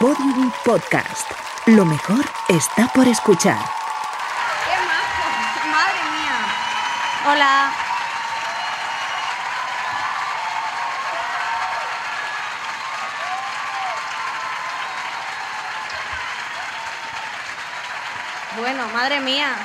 Podium Podcast. Lo mejor está por escuchar. ¡Qué majo! ¡Madre mía! Hola. Bueno, madre mía.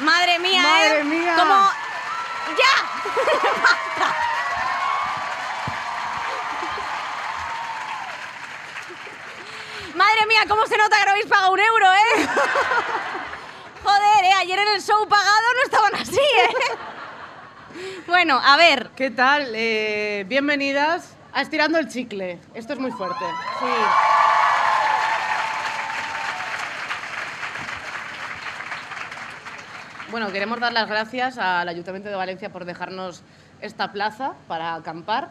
Madre mía, Madre ¿eh? mía. Como... Madre mía, ¿cómo se nota que no habéis pagado un euro, eh? Joder, ¿eh? Ayer en el show pagado no estaban así, ¿eh? Bueno, a ver. ¿Qué tal? Eh, bienvenidas a Estirando el Chicle. Esto es muy fuerte. Sí. Bueno, queremos dar las gracias al Ayuntamiento de Valencia por dejarnos esta plaza para acampar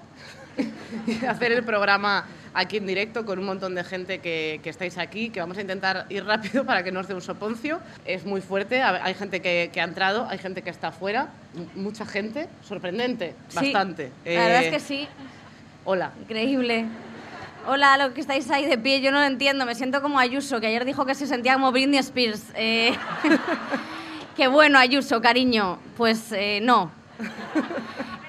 y hacer el programa aquí en directo con un montón de gente que, que estáis aquí, que vamos a intentar ir rápido para que no os dé un soponcio. Es muy fuerte, ha- hay gente que, que ha entrado, hay gente que está afuera, mucha gente, sorprendente, Sí, bastante. La verdad Eh, es que sí. Hola. Increíble. Hola, lo que estáis ahí de pie, yo no lo entiendo. Me siento como Ayuso, que ayer dijo que se sentía como Britney Spears. Eh, Qué bueno, Ayuso, cariño. Pues eh, no.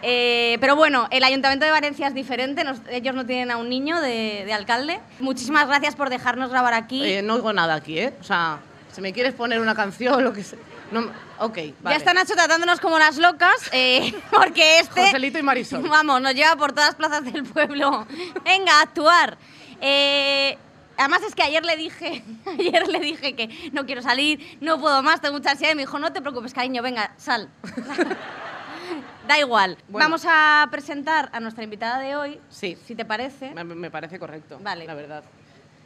Eh, pero bueno, el Ayuntamiento de Valencia es diferente. nos- ellos no tienen a un niño de, de alcalde. Muchísimas gracias por dejarnos grabar aquí. No oigo nada aquí, ¿eh? O sea, si me quieres poner una canción o lo que sea. No, ok, vale. Ya está Nacho tratándonos como las locas, eh, porque este... Joselito y Marisol. Vamos, nos lleva por todas las plazas del pueblo. Venga, a actuar. Eh, además es que ayer le dije, ayer le dije que no quiero salir, no puedo más, tengo mucha ansiedad y me dijo, no te preocupes, cariño, venga, sal. da igual. Bueno. Vamos a presentar a nuestra invitada de hoy, Sí. si te parece. Me, me parece correcto, Vale. la verdad.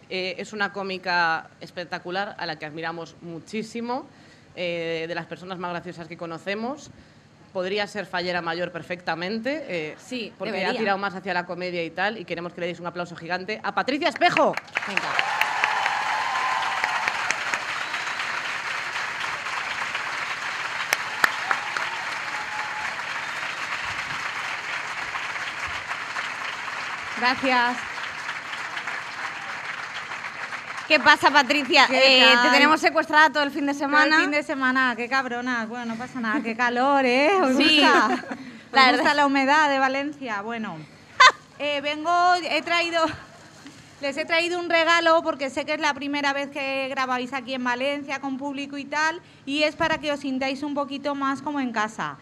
Eh, es una cómica espectacular a la que admiramos muchísimo, eh, de las personas más graciosas que conocemos. Podría ser fallera mayor perfectamente, eh, Sí, porque debería. ha tirado más hacia la comedia y tal, y queremos que le deis un aplauso gigante a Patricia Espejo. Venga. Gracias. ¿Qué pasa, Patricia? ¿Qué Eh, te tenemos secuestrada todo el fin de semana. Todo el fin de semana, qué cabrona. Bueno, no pasa nada, qué calor, ¿eh? ¿Os Sí. gusta? ¿Os La gusta verdad. la humedad de Valencia? Bueno, eh, vengo, he traído, les he traído un regalo porque sé que es la primera vez que grabáis aquí en Valencia con público y tal, y es para que os sintáis un poquito más como en casa.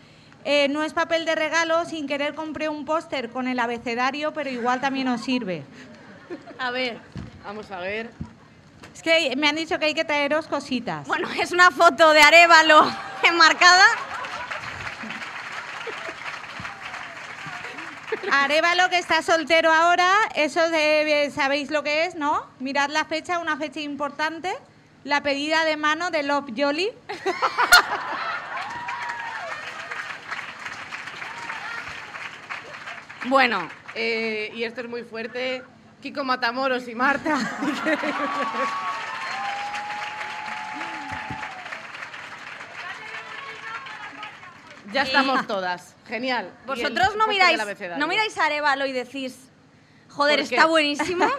Eh, no es papel de regalo, sin querer compré un póster con el abecedario, pero igual también os sirve. A ver. Vamos a ver. Es que me han dicho que hay que traeros cositas. Bueno, es una foto de Arevalo enmarcada. Arevalo que está soltero ahora, eso de- sabéis lo que es, ¿no? Mirad la fecha, una fecha importante, la pedida de mano de Love Jolly. Bueno, Eh, y esto es muy fuerte. Kiko Matamoros y Marta. ya estamos todas. Genial. Vosotros no miráis, no miráis a Arevalo y decís, joder, está buenísimo.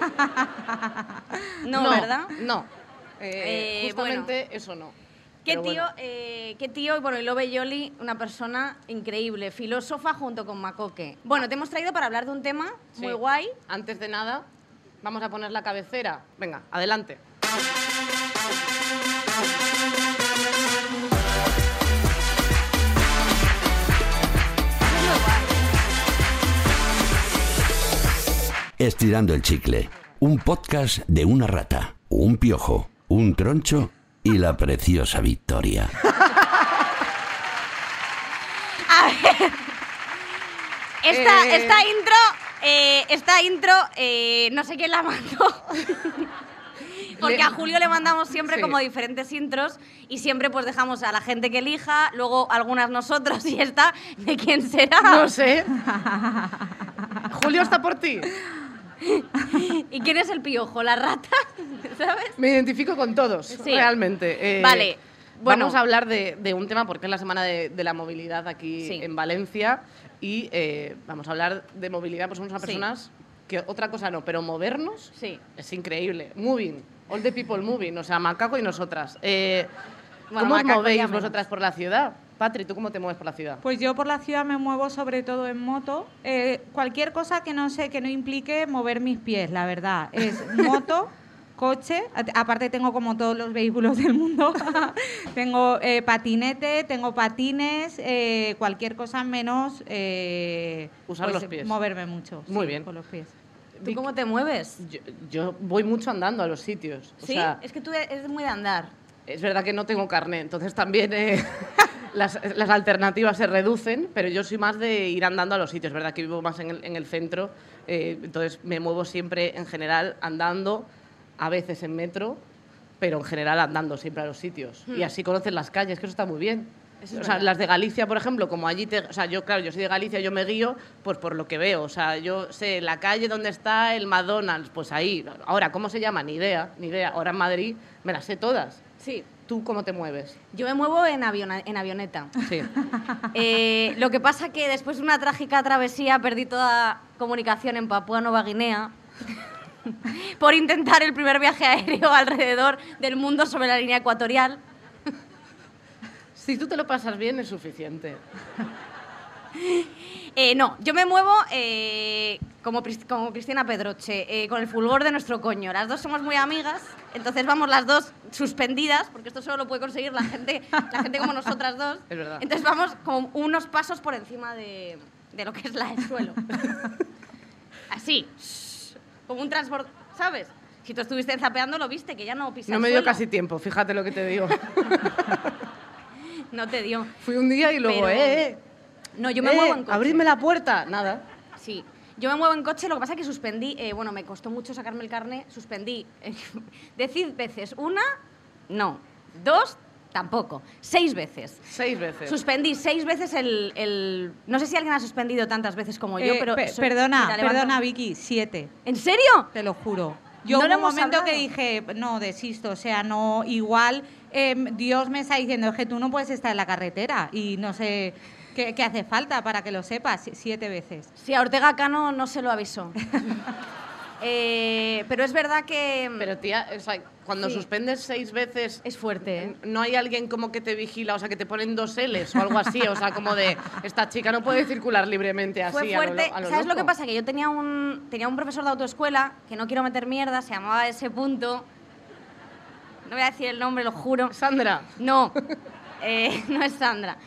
No, ¿verdad? No. Eh, Eh, justamente eso no. Qué tío, bueno. eh, qué tío, y bueno, y Love Yoli, una persona increíble, filósofa junto con Macoque. Bueno, te hemos traído para hablar de un tema Sí. muy guay. Antes de nada, vamos a poner la cabecera. Venga, adelante. Estirando el chicle. Un podcast de una rata, un piojo, un troncho y la preciosa Victoria. Esta, Eh. esta intro, eh, esta intro, eh, no sé quién la mandó. Porque a Julio le mandamos siempre Sí. como diferentes intros y siempre pues dejamos a la gente que elija, luego algunas nosotros y esta, ¿de quién será? No sé. Julio está por ti. ¿Y quién es el piojo? ¿La rata? ¿Sabes? Me identifico con todos, Sí. realmente. Eh, Vale, bueno. Vamos a hablar de, de un tema porque es la semana de, de la movilidad aquí Sí. en Valencia y eh, vamos a hablar de movilidad, pues somos unas Sí. personas que otra cosa no, pero movernos Sí. es increíble. Moving, all the people moving, o sea, Macaco y nosotras. Eh, Bueno, ¿Cómo os movéis vosotras por la ciudad? Patri, ¿tú cómo te mueves por la ciudad? Pues yo por la ciudad me muevo sobre todo en moto. Eh, cualquier cosa que no sé, que no implique mover mis pies, la verdad. Es moto, coche. Aparte tengo como todos los vehículos del mundo. tengo eh, patinete, tengo patines, eh, cualquier cosa menos eh, Usar pues, los pies. Moverme mucho. Muy sí, bien. Con los pies. ¿Tú cómo te mueves? Yo, yo voy mucho andando a los sitios. O ¿Sí? sea, es que tú eres muy de andar. Es verdad que no tengo carnet, entonces también eh, las, las alternativas se reducen, pero yo soy más de ir andando a los sitios. Verdad que vivo más en el, en el centro, eh, entonces me muevo siempre en general andando, a veces en metro, pero en general andando siempre a los sitios. Y así conoces las calles, que eso está muy bien. Hmm. Es o sea, las de Galicia, por ejemplo, como allí, te, o sea, yo, claro, yo soy de Galicia, yo me guío pues por lo que veo. O sea, yo sé la calle donde está el McDonald's, pues ahí. Ahora, ¿cómo se llama? Ni idea, ni idea. Ahora en Madrid me las sé todas. Sí. ¿Tú cómo te mueves? Yo me muevo en, aviona- en avioneta. Sí. Eh, lo que pasa que después de una trágica travesía perdí toda comunicación en Papúa Nueva Guinea por intentar el primer viaje aéreo alrededor del mundo sobre la línea ecuatorial. Si tú te lo pasas bien es suficiente. Eh, no, yo me muevo eh, como, como Cristina Pedroche, eh, con el fulgor de nuestro coño. Las dos somos muy amigas, entonces vamos las dos suspendidas, porque esto solo lo puede conseguir la gente, la gente como nosotras dos. Es verdad. Entonces vamos como unos pasos por encima de, de lo que es la, el suelo. Así, como un transporte, ¿sabes? Si tú estuviste zapeando, lo viste, que ya no pisa No me dio suelo. casi tiempo, fíjate lo que te digo. No te dio. Fui un día y luego, Pero- eh, eh, No, yo me eh, muevo en coche. abridme la puerta. Nada. Sí, yo me muevo en coche, lo que pasa es que suspendí, eh, bueno, me costó mucho sacarme el carné, suspendí. eh, decid veces, una, no, dos, tampoco, seis veces. Seis veces. Suspendí seis veces el, el- No sé si alguien ha suspendido tantas veces como yo, Eh, pero... pe- soy- perdona, mira, perdona, Vicky, siete. ¿En serio? Te lo juro. Yo No hubo un momento hablado. que dije, no, desisto, o sea, no, igual em, Dios me está diciendo es que tú no puedes estar en la carretera y no sé qué, qué hace falta para que lo sepas, si- siete veces. Sí, a Ortega Cano no se lo avisó. Eh, pero es verdad que... Pero tía, o sea, cuando Sí. suspendes seis veces... es fuerte, ¿eh? No hay alguien como que te vigila, o sea, que te ponen dos L's o algo así, o sea, como de, esta chica no puede circular libremente así. Fue a lo fuerte. lo- a lo ¿Sabes lo loco. que pasa? Que yo tenía un, tenía un profesor de autoescuela, que no quiero meter mierda, se llamaba ese punto. No voy a decir el nombre, lo juro. Sandra, No, eh, no es Sandra.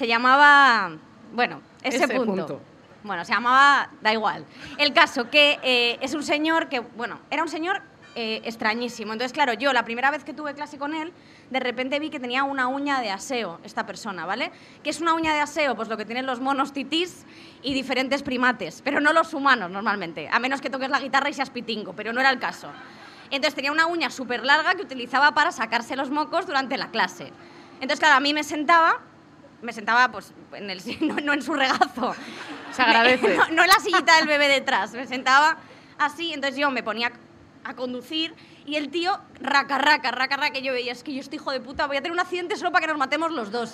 Se llamaba, bueno, ese, Ese punto. punto. Bueno, se llamaba, da igual. El caso que eh, es un señor que, bueno, era un señor eh, extrañísimo. Entonces, claro, yo la primera vez que tuve clase con él, de repente vi que tenía una uña de aseo, esta persona, ¿vale? ¿Qué es una uña de aseo? Pues lo que tienen los monos titís y diferentes primates, pero no los humanos normalmente, a menos que toques la guitarra y seas pitingo, pero no era el caso. Entonces tenía una uña súper larga que utilizaba para sacarse los mocos durante la clase. Entonces, claro, a mí me sentaba, me sentaba pues en el, no, no en su regazo. Se agradece. No, no en la sillita del bebé detrás, me sentaba así, entonces yo me ponía a conducir y el tío, raca, raca, raca, raca, que yo veía, es que yo estoy hijo de puta, voy a tener un accidente solo para que nos matemos los dos.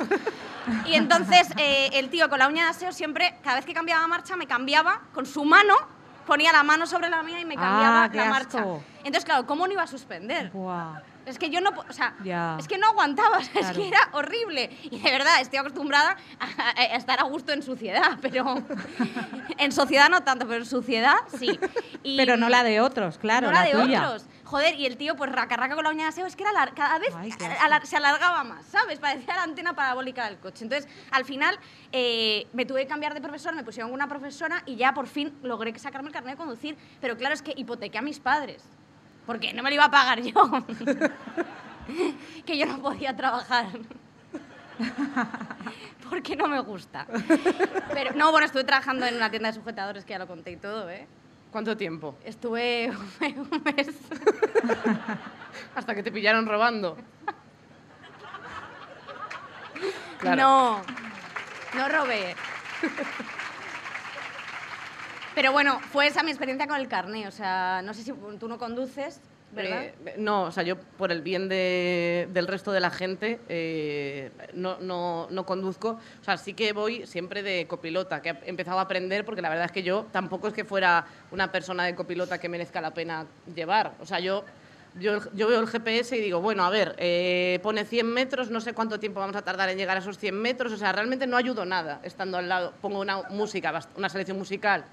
Y entonces eh, el tío con la uña de aseo siempre, cada vez que cambiaba marcha, me cambiaba con su mano, ponía la mano sobre la mía y me cambiaba Ah, qué la marcha. Entonces, claro, ¿cómo no iba a suspender? Buah. Es que yo no, o sea, Ya. es que no aguantaba, o sea, es que era horrible. Y de verdad, estoy acostumbrada a, estar a gusto en suciedad, pero en sociedad no tanto, pero en suciedad sí. Y- Pero no la de otros, claro, no la, de tuya. otros. Joder, y el tío, pues raca, raca con la uña de aseo, es que era cada vez Ay, alar- se alargaba más, ¿sabes? Parecía la antena parabólica del coche. Entonces, al final, eh, me tuve que cambiar de profesor, me pusieron una profesora y ya por fin logré sacarme el carnet de conducir. Pero claro, es que hipotequé a mis padres, porque no me lo iba a pagar yo. que yo no podía trabajar. porque no me gusta. Pero, no, bueno, estuve trabajando en una tienda de sujetadores, que ya lo conté y todo, ¿eh? ¿cuánto tiempo? Estuve un mes. Hasta que te pillaron robando. Claro. No, no robé. Pero bueno, fue esa mi experiencia con el carné. O sea, no sé si tú no conduces, ¿verdad? Eh, no, o sea, yo por el bien de- del resto de la gente eh, no, no, no conduzco. O sea, sí que voy siempre de copilota, que he empezado a aprender porque la verdad es que yo tampoco es que fuera una persona de copilota que merezca la pena llevar. O sea, yo, yo, yo veo el GPS y digo, bueno, a ver, eh, pone 100 metros, no sé cuánto tiempo vamos a tardar en llegar a esos 100 metros. O sea, realmente no ayudo nada estando al lado. Pongo una música, una selección musical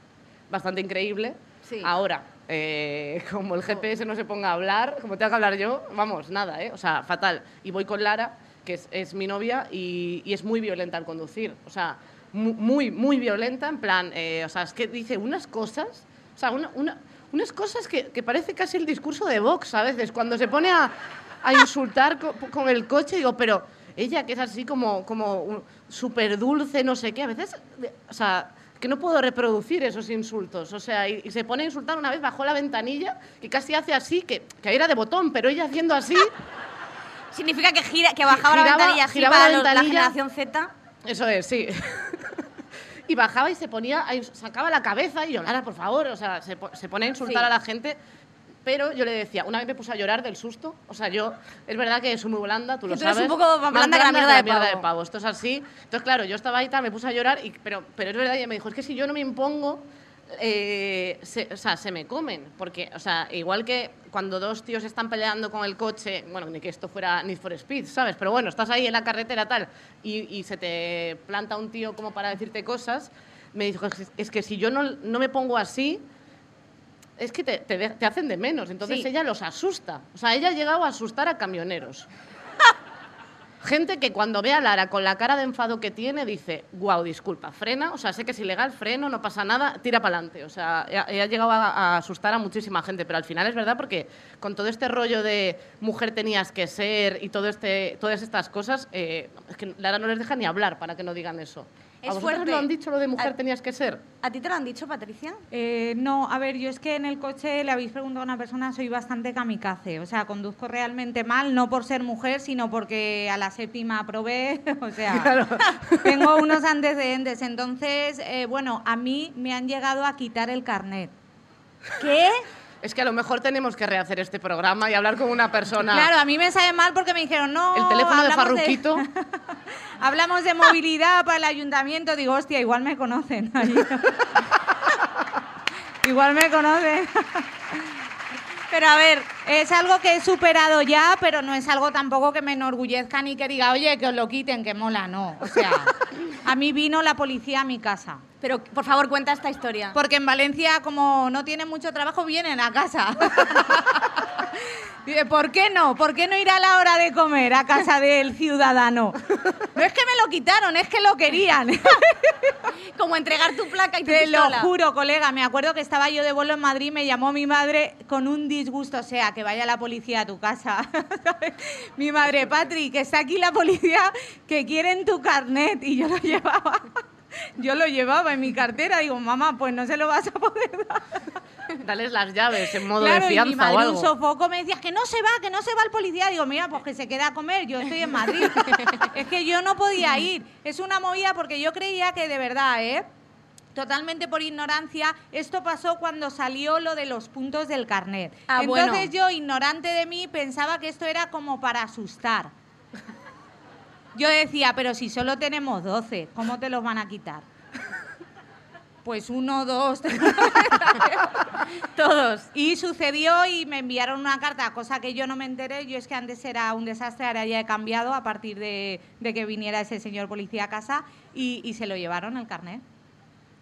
bastante increíble. Sí. Ahora, eh, como el GPS no se ponga a hablar, como tenga que hablar yo, vamos, nada, ¿eh? O sea, fatal. Y voy con Lara, que es, es mi novia, y, y es muy violenta al conducir. O sea, mu- muy, muy violenta, en plan, eh, o sea, es que dice unas cosas, o sea, una- una- unas cosas que, que parece casi el discurso de Vox a veces, cuando se pone a, a insultar co- con, el coche, digo, pero ella que es así como, como súper dulce, no sé qué, a veces, o sea, que no puedo reproducir esos insultos. O sea, y, y se pone a insultar una vez, bajó la ventanilla, que casi hace así, que, que era de botón, pero ella haciendo así, Significa que, gira, que bajaba la ventanilla así giraba para la los- la ventanilla. generación Z. eso es, sí. y bajaba y se ponía, sacaba la cabeza y yo, Lara, por favor, o sea, se, po- se pone a insultar Sí. a la gente. Pero yo le decía, una vez me puse a llorar del susto. O sea, yo, es verdad que soy muy blanda, tú lo Que tú eres sabes. un poco más blanda que la mierda de pavo. Esto es así. Entonces, claro, yo estaba ahí, tal, me puse a llorar, y, pero, pero es verdad, ella me dijo, es que si yo no me impongo, eh, se, o sea, se me comen. Porque, o sea, igual que cuando dos tíos están peleando con el coche, bueno, ni que esto fuera Need for Speed, ¿sabes? Pero bueno, estás ahí en la carretera tal, y, y se te planta un tío como para decirte cosas, me dijo, es, es que si yo no, no me pongo así, es que te, te de- te hacen de menos. Entonces Sí. ella los asusta. O sea, ella ha llegado a asustar a camioneros. Gente que cuando ve a Lara con la cara de enfado que tiene, dice, wow, disculpa, frena, o sea, sé que es ilegal, freno, no pasa nada, tira para adelante. O sea, ha llegado a, a asustar a muchísima gente, pero al final es verdad porque con todo este rollo de mujer tenías que ser y todo este, todas estas cosas, eh, es que Lara no les deja ni hablar para que no digan eso. Es ¿A vosotros fuerte. lo han dicho lo de mujer A- tenías que ser? ¿A ti te lo han dicho, Patricia? Eh, no, a ver, yo es que en el coche le habéis preguntado a una persona, soy bastante kamikaze, o sea, conduzco realmente mal, no por ser mujer, sino porque a la séptima aprobé, o sea, tengo unos antecedentes. Entonces, eh, bueno, a mí me han llegado a quitar el carnet. ¿Qué? Es que a lo mejor tenemos que rehacer este programa y hablar con una persona. Claro, a mí me sabe mal porque me dijeron, no. El teléfono de Farruquito. hablamos de movilidad para el ayuntamiento. Digo, hostia, igual me conocen. igual me conocen. Pero a ver, es algo que he superado ya, pero no es algo tampoco que me enorgullezca ni que diga, oye, que os lo quiten, que mola, no. O sea, a mí vino la policía a mi casa. Pero, por favor, cuenta esta historia. Porque en Valencia, como no tienen mucho trabajo, vienen a casa. Dice, ¿por qué no? ¿Por qué no ir a la hora de comer a casa del ciudadano? No es que me lo quitaron, es que lo querían. Como entregar tu placa y tu Te lo juro, colega. Me acuerdo que estaba yo de vuelo en Madrid, me llamó mi madre con un disgusto, o sea, que vaya la policía a tu casa. mi madre, Patri, que está aquí la policía, que quieren tu carnet. Y yo lo llevaba. Yo lo llevaba en mi cartera. Digo, mamá, pues no se lo vas a poder dar. Dales las llaves en modo Claro, de y mi fianza madre o un algo. sofoco me decía que no se va, que no se va el policía. Digo, mira, pues que se queda a comer, yo estoy en Madrid. es que yo no podía ir. Es una movida porque yo creía que de verdad, ¿eh? Totalmente por ignorancia, esto pasó cuando salió lo de los puntos del carnet. Ah, Entonces bueno. yo, ignorante de mí, pensaba que esto era como para asustar. Yo decía, pero si solo tenemos 12, ¿cómo te los van a quitar? Pues uno, dos, tres. Todos. Y sucedió y me enviaron una carta, cosa que yo no me enteré. Yo es que antes era un desastre, ahora ya he cambiado a partir de, que viniera ese señor policía a casa y, y se lo llevaron el carnet.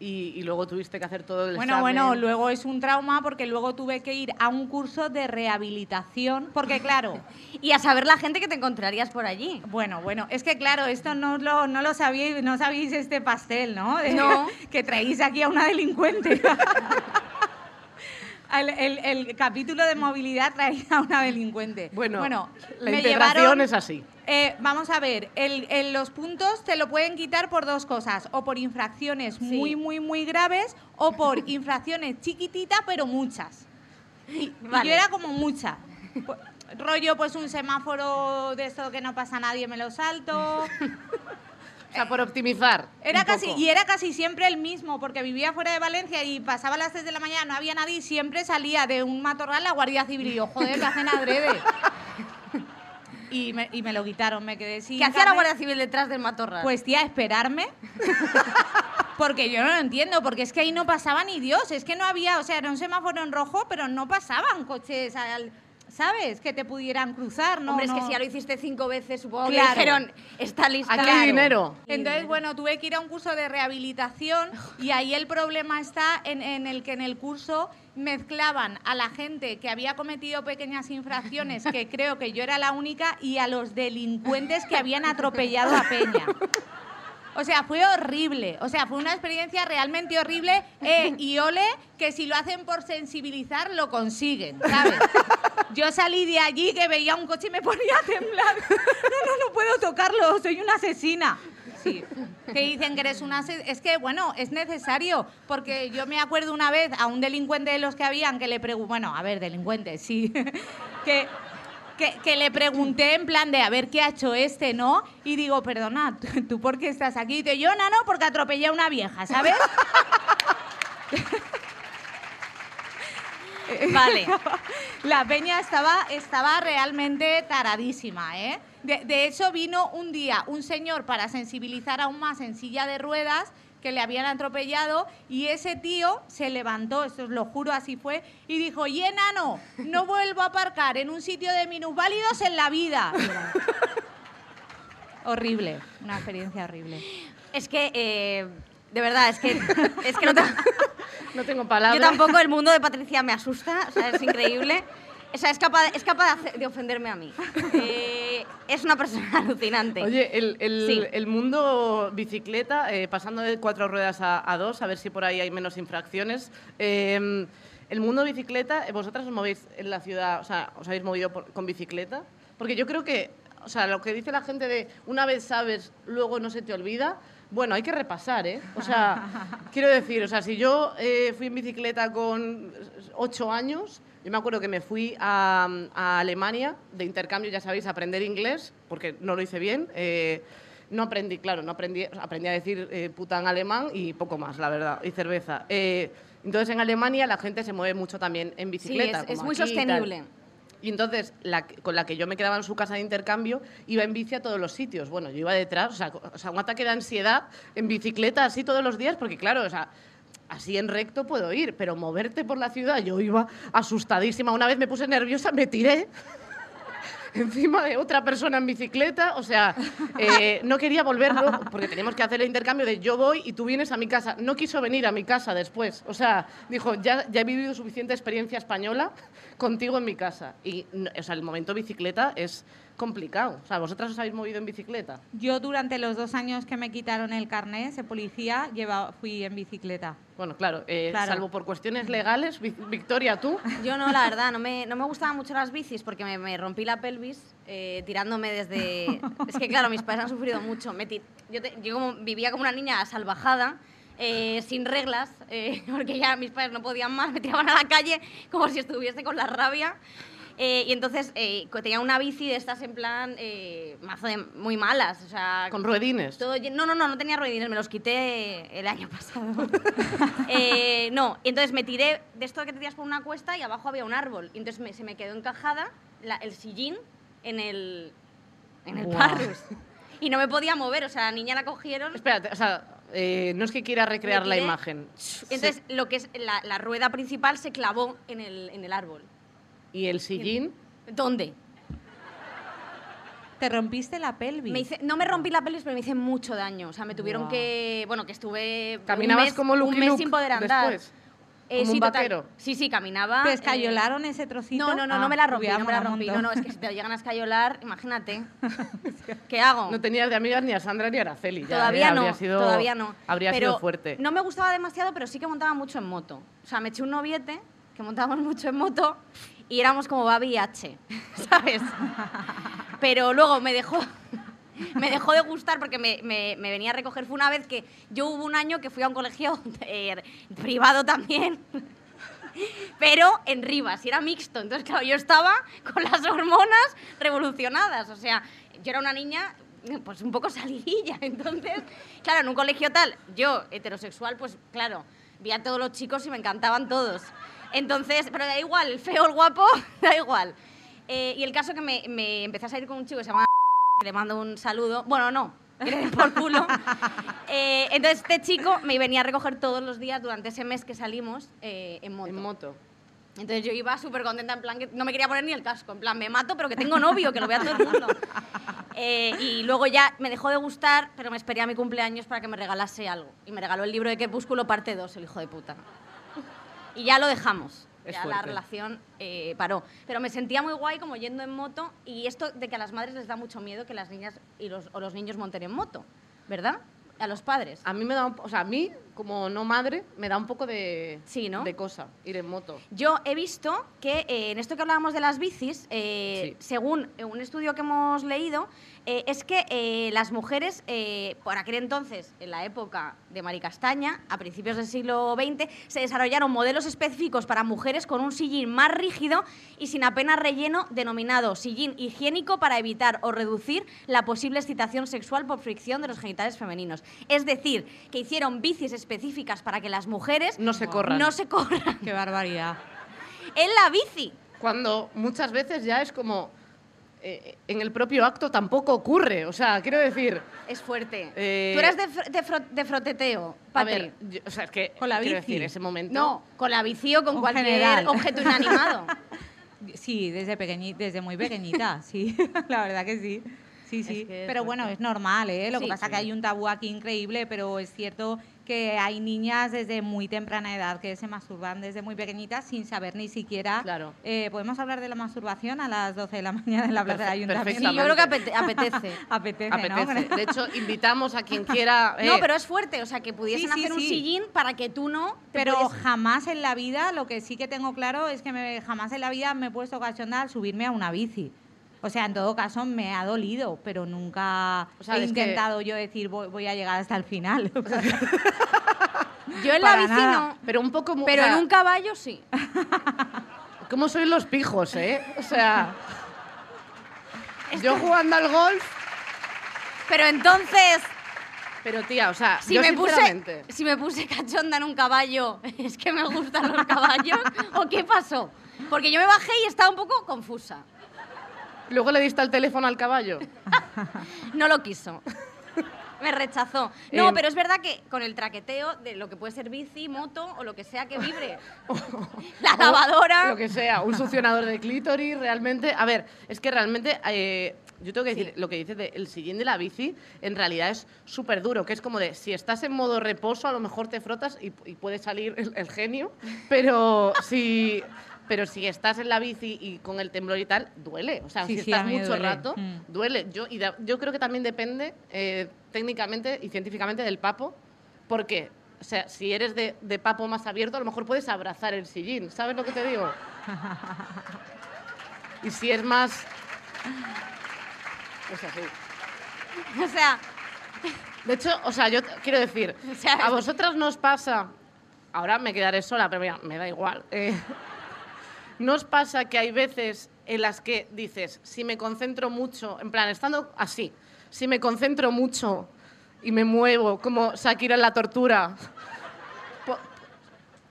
Y, y luego tuviste que hacer todo el Bueno, examen. bueno, luego es un trauma porque luego tuve que ir a un curso de rehabilitación, porque claro, Y a saber la gente que te encontrarías por allí. bueno, bueno, es que claro, esto no lo, no lo sabíais, no sabéis este pastel, ¿no? De- No. Que traéis aquí a una delincuente. El, el- el capítulo de movilidad traía a una delincuente. Bueno, la integración llevaron- es así. eh, vamos a ver, el- los puntos te lo pueden quitar por dos cosas, o por infracciones Sí. muy, muy, muy graves, o por infracciones chiquititas, pero muchas. Y, yo era como mucha. Rollo, pues un semáforo de esto que no pasa a nadie, me lo salto. O sea, por optimizar. Era un casi, poco. y era casi siempre el mismo, porque vivía fuera de Valencia y pasaba a las 3 de la mañana, no había nadie y siempre salía de un matorral la Guardia Civil y yo, joder, que hacen adrede. y, me, y me lo quitaron, me quedé sin ¿Qué hacía la. Guardia Civil detrás del matorral? Pues tía, esperarme. Porque yo no lo entiendo, porque es que ahí no pasaba ni Dios, es que no había, o sea, era un semáforo en rojo, pero no pasaban coches, al- ¿sabes? Que te pudieran cruzar, ¿no? Hombre, es que no. si ya lo hiciste cinco veces, supongo Claro. que dijeron, está lista. Aquí hay dinero. Entonces, bueno, tuve que ir a un curso de rehabilitación y ahí el problema está en, en el que en el curso mezclaban a la gente que había cometido pequeñas infracciones, que creo que yo era la única, y a los delincuentes que habían atropellado a Peña. O sea, fue horrible. O sea, fue una experiencia realmente horrible. Eh, y ole, que si lo hacen por sensibilizar, lo consiguen, ¿sabes? Yo salí de allí que veía un coche y me ponía a temblar. No, no, no puedo tocarlo, soy una asesina. Sí, que dicen que eres una Es que, bueno, es necesario, porque yo me acuerdo una vez a un delincuente de los que habían que le pregunté, bueno, a ver, delincuente, sí, que, que, que le pregunté en plan de a ver qué ha hecho este, ¿no? Y digo, perdona, ¿tú, tú por qué estás aquí? Y dice, yo, no, no, porque atropellé a una vieja, ¿sabes? Vale. La peña estaba, estaba realmente taradísima, ¿eh? De, de hecho, vino un día un señor para sensibilizar aún más en silla de ruedas que le habían atropellado y ese tío se levantó, esto os lo juro, así fue, y dijo, y enano, no vuelvo a aparcar en un sitio de minusválidos en la vida. Era- horrible, una experiencia horrible. Es que, eh, de verdad, es que, es que no te- No tengo palabras. yo tampoco, el mundo de Patricia me asusta, o sea, es increíble. O sea, es capaz, es capaz de, hacer- de ofenderme a mí. Eh, es una persona alucinante. Oye, el, el- Sí. el mundo bicicleta, eh, pasando de cuatro ruedas a, a dos, a ver si por ahí hay menos infracciones. eh, el mundo bicicleta, eh, ¿vosotras os movéis en la ciudad, o sea, os habéis movido por- con bicicleta? Porque yo creo que, o sea, lo que dice la gente de una vez sabes, luego no se te olvida, bueno, hay que repasar, ¿eh? O sea, quiero decir, o sea, si yo eh, fui en bicicleta con ocho años, yo me acuerdo que me fui a, a Alemania de intercambio, ya sabéis, a aprender inglés, porque no lo hice bien. eh, no aprendí, claro, no aprendí, aprendí a decir eh, puta en alemán y poco más, la verdad, y cerveza. Eh, entonces, en Alemania la gente se mueve mucho también en sí, bicicleta. es, es como muy aquí y sostenible. Y entonces, la, con la que yo me quedaba en su casa de intercambio, iba en bici a todos los sitios. Bueno, yo iba detrás, o sea, o sea, un ataque de ansiedad en bicicleta así todos los días, porque claro, o sea, así en recto puedo ir, pero moverte por la ciudad, yo iba asustadísima. Una vez me puse nerviosa, me tiré encima de otra persona en bicicleta, o sea, eh, no quería volver luego, porque teníamos que hacer el intercambio de yo voy y tú vienes a mi casa. No quiso venir a mi casa después, o sea, dijo, ya, ya he vivido suficiente experiencia española contigo en mi casa. Y, o sea, el momento bicicleta es complicado. O sea, ¿vosotras os habéis movido en bicicleta? Yo durante los dos años que me quitaron el carnet, ese policía, lleva, fui en bicicleta. Bueno, claro, eh, Claro. salvo por cuestiones legales, Vi- Victoria, tú. Yo no, la verdad, no me, no me gustaban mucho las bicis porque me, me rompí la pelvis eh, tirándome desde... Es que claro, mis padres han sufrido mucho. Me yo te- yo como, vivía como una niña salvajada, eh, sin reglas, eh, porque ya mis padres no podían más, me tiraban a la calle como si estuviese con la rabia. Eh, y entonces eh, tenía una bici de estas en plan eh, mazo de muy malas, o sea, Con ruedines. todo no, no, no, no tenía ruedines, me los quité el año pasado. Eh, no, y entonces me tiré de esto que te tiras por una cuesta y abajo había un árbol. Y entonces me- se me quedó encajada la- el sillín en el, en el parrus. Y no me podía mover, o sea, la niña la cogieron. Espérate, o sea, eh, no es que quiera recrear la imagen. Entonces, lo que es la, la rueda principal se clavó en el, en el árbol. Y el sillín. ¿Dónde? Te rompiste la pelvis. Me hice, no me rompí la pelvis, pero me hice mucho daño. O sea, me tuvieron que. Bueno, que estuve. un Caminabas mes- como Lucky Un mes Luke sin poder andar. después. Eh, como un sí, total. vaquero. Sí, sí, caminaba. ¿Te eh, escayolaron ese trocito? No, no, no, Ah, no me la rompí, hubiera no me la un rompí. No, no, es que si te llegan a escayolar, imagínate. ¿Qué hago? No tenías de amigas ni a Sandra ni a Araceli. ya, todavía ¿eh? no, Habría sido- todavía no. Habría Pero sido fuerte. No me gustaba demasiado, pero sí que montaba mucho en moto. O sea, me eché un noviete, que montábamos mucho en moto, y éramos como Babi H, ¿sabes? Pero luego me dejó... Me dejó de gustar porque me, me- me venía a recoger. Fue una vez que yo hubo un año que fui a un colegio eh, privado también, pero en Rivas, y era mixto. Entonces, claro, yo estaba con las hormonas revolucionadas. O sea, yo era una niña pues un poco salidilla. Entonces, claro, en un colegio tal, yo, heterosexual, pues claro, vi a todos los chicos y me encantaban todos. Entonces, pero da igual, el feo, el guapo, da igual. Eh, y el caso que me, me empecé a salir con un chico que se llama que le mando un saludo. Bueno, no, le por culo. Eh, entonces, este chico me venía a recoger todos los días durante ese mes que salimos eh, en moto. En moto. Entonces yo iba súper contenta, en plan, que no me quería poner ni el casco, en plan, me mato, pero que tengo novio, que lo vea todo el mundo. Eh, y luego ya me dejó de gustar, pero me esperé a mi cumpleaños para que me regalase algo. Y me regaló el libro de Crepúsculo parte 2, el hijo de puta. Y ya lo dejamos. Es ya la relación eh, paró. Pero me sentía muy guay como yendo en moto y esto de que a las madres les da mucho miedo que las niñas y los, o los niños monten en moto, ¿verdad? A los padres. A mí me da un, o sea, a mí como no madre me da un poco de Sí, ¿no? de cosa ir en moto. Yo he visto que eh, en esto que hablábamos de las bicis, eh, Sí. según un estudio que hemos leído, eh, es que eh, las mujeres, eh, por aquel entonces, en la época de Mari Castaña, a principios del siglo XX, se desarrollaron modelos específicos para mujeres con un sillín más rígido y sin apenas relleno, denominado sillín higiénico para evitar o reducir la posible excitación sexual por fricción de los genitales femeninos. Es decir, que hicieron bicis específicas para que las mujeres No se corran. no se corran Qué barbaridad. en la bici. Cuando muchas veces ya es como eh, en el propio acto tampoco ocurre, o sea, quiero decir, Es fuerte. Eh, Tú eres de, fr- de fro- de froteteo, a ver, yo- o sea, es que Con la quiero bici. decir, ese momento No, con la bici o con En cualquier general. objeto inanimado. Sí, desde, desde muy pequeñita, sí, la verdad que sí. Sí, sí. que es pero bueno, es normal, ¿eh? Lo que Sí. pasa que hay un tabú aquí increíble, pero es cierto que hay niñas desde muy temprana edad que se masturban desde muy pequeñitas sin saber ni siquiera. Claro. Eh, ¿Podemos hablar de la masturbación a las 12 de la mañana en la plaza Perfe- ayuntamiento? Sí, yo creo que apete- apetece. Apetece, apetece. ¿no? De hecho, invitamos a quien quiera. No, eh, pero es fuerte, o sea, que pudiesen Sí, sí, hacer un sillín para que tú no... te Pero jamás en la vida, lo que sí que tengo claro es que me- jamás en la vida me he puesto cachonda al subirme a una bici. O sea, en todo caso me ha dolido, pero nunca O sea, he que- intentado yo decir voy, voy a llegar hasta el final. Yo en la bici nada. no, pero un poco. pero o sea, en un caballo sí. ¿Cómo sois los pijos, eh? O sea. Yo jugando al golf, Pero entonces, pero tía, o sea, si yo me, puse, si me puse cachonda en un caballo, ¿es que me gustan los caballos? ¿O qué pasó? Porque yo me bajé y estaba un poco confusa. Luego le diste el teléfono al caballo. No lo quiso. Me rechazó. No, Em, pero es verdad que con el traqueteo de lo que puede ser bici, moto o lo que sea que vibre. La lavadora. Lo que sea, un succionador de clítoris, realmente. A ver, es que realmente. eh, yo tengo que decir, lo que dices del sillín de la bici, en realidad es súper duro, que es como de, si estás en modo reposo, a lo mejor te frotas y, y puede salir el, el genio, pero si, pero si estás en la bici y con el temblor y tal, duele. O sea, Sí, si sí, estás mucho duele. rato, Mm. duele. Yo, y da- yo creo que también depende eh, técnicamente y científicamente del papo, porque... O sea, si eres de, de papo más abierto, a lo mejor puedes abrazar el sillín. ¿Sabes lo que te digo? Y si es más... Es así. O sea, De hecho, o sea, yo quiero decir, O sea, a vosotras nos pasa... Ahora me quedaré sola, pero mira, me da igual. Eh, ¿Nos pasa que hay veces en las que dices, si me concentro mucho, en plan, estando así, si me concentro mucho y me muevo como Shakira en la tortura, po-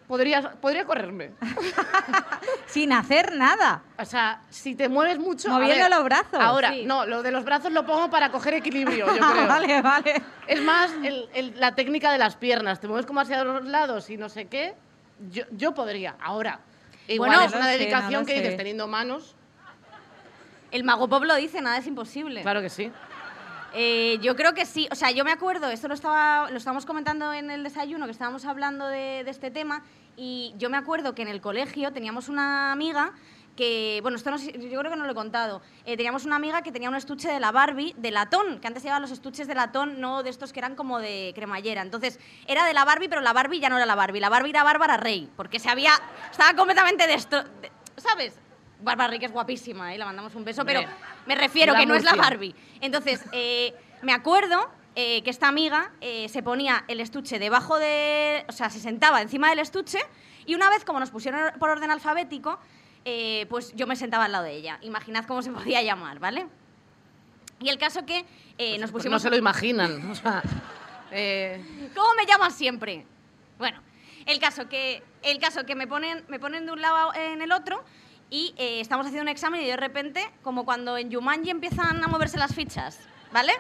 podría, podría correrme? Sin hacer nada. O sea, si te mueves mucho... Moviendo ver, los brazos. Ahora, Sí. no, lo de los brazos lo pongo para coger equilibrio, yo Ah, creo. vale, vale. Es más el- el- la técnica de las piernas. Te mueves como hacia los lados y no sé qué. Yo, yo podría. Ahora, igual Bueno, es una dedicación que dices teniendo manos. el mago pop lo dice, nada es imposible. Claro que sí. Eh, yo creo que sí. O sea, yo me acuerdo, esto lo, estaba, lo estábamos comentando en el desayuno, que estábamos hablando de, de este tema, y yo me acuerdo que en el colegio teníamos una amiga que, bueno, esto no yo creo que no lo he contado, Eh, teníamos una amiga que tenía un estuche de la Barbie de latón, que antes llevaban los estuches de latón, no de estos que eran como de cremallera. Entonces, era de la Barbie, pero la Barbie ya no era la Barbie, la Barbie era Bárbara Rey, porque se había, estaba completamente destro... de- ¿Sabes? Bárbara Rey, que es guapísima, ¿eh? le mandamos un beso, pero me refiero que no es la. Barbie. Entonces, eh, me acuerdo eh, que esta amiga eh, se ponía el estuche debajo de... O sea, se sentaba encima del estuche y una vez, como nos pusieron por orden alfabético, eh, pues yo me sentaba al lado de ella. Imaginad cómo se podía llamar, ¿vale? Y el caso que eh, nos Pues pusimos... no se lo imaginan. O sea, eh, ¿Cómo me llamas siempre? Bueno, el caso que, el caso que me, ponen, me ponen de un lado en el otro y estamos haciendo un examen y de repente, como cuando en Jumanji empiezan a moverse las fichas, ¿vale?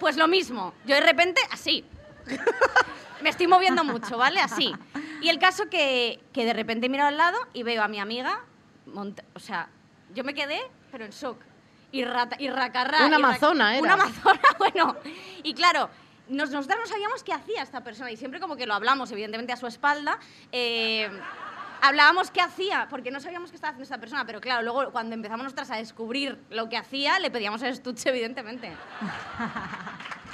Pues lo mismo, yo de repente así. me estoy moviendo mucho, ¿vale? Así. Y el caso que, que de repente miro al lado y veo a mi amiga, monta- o sea, yo me quedé, pero en shock. Y, rata, y racarra. Una y amazona era. Una amazona, bueno. Y claro, nos, nosotros no sabíamos qué hacía esta persona y siempre como que lo hablamos, evidentemente a su espalda. eh, hablábamos qué hacía, porque no sabíamos qué estaba haciendo esta persona, pero claro, luego cuando empezamos nosotras a descubrir lo que hacía, le pedíamos el estuche, evidentemente.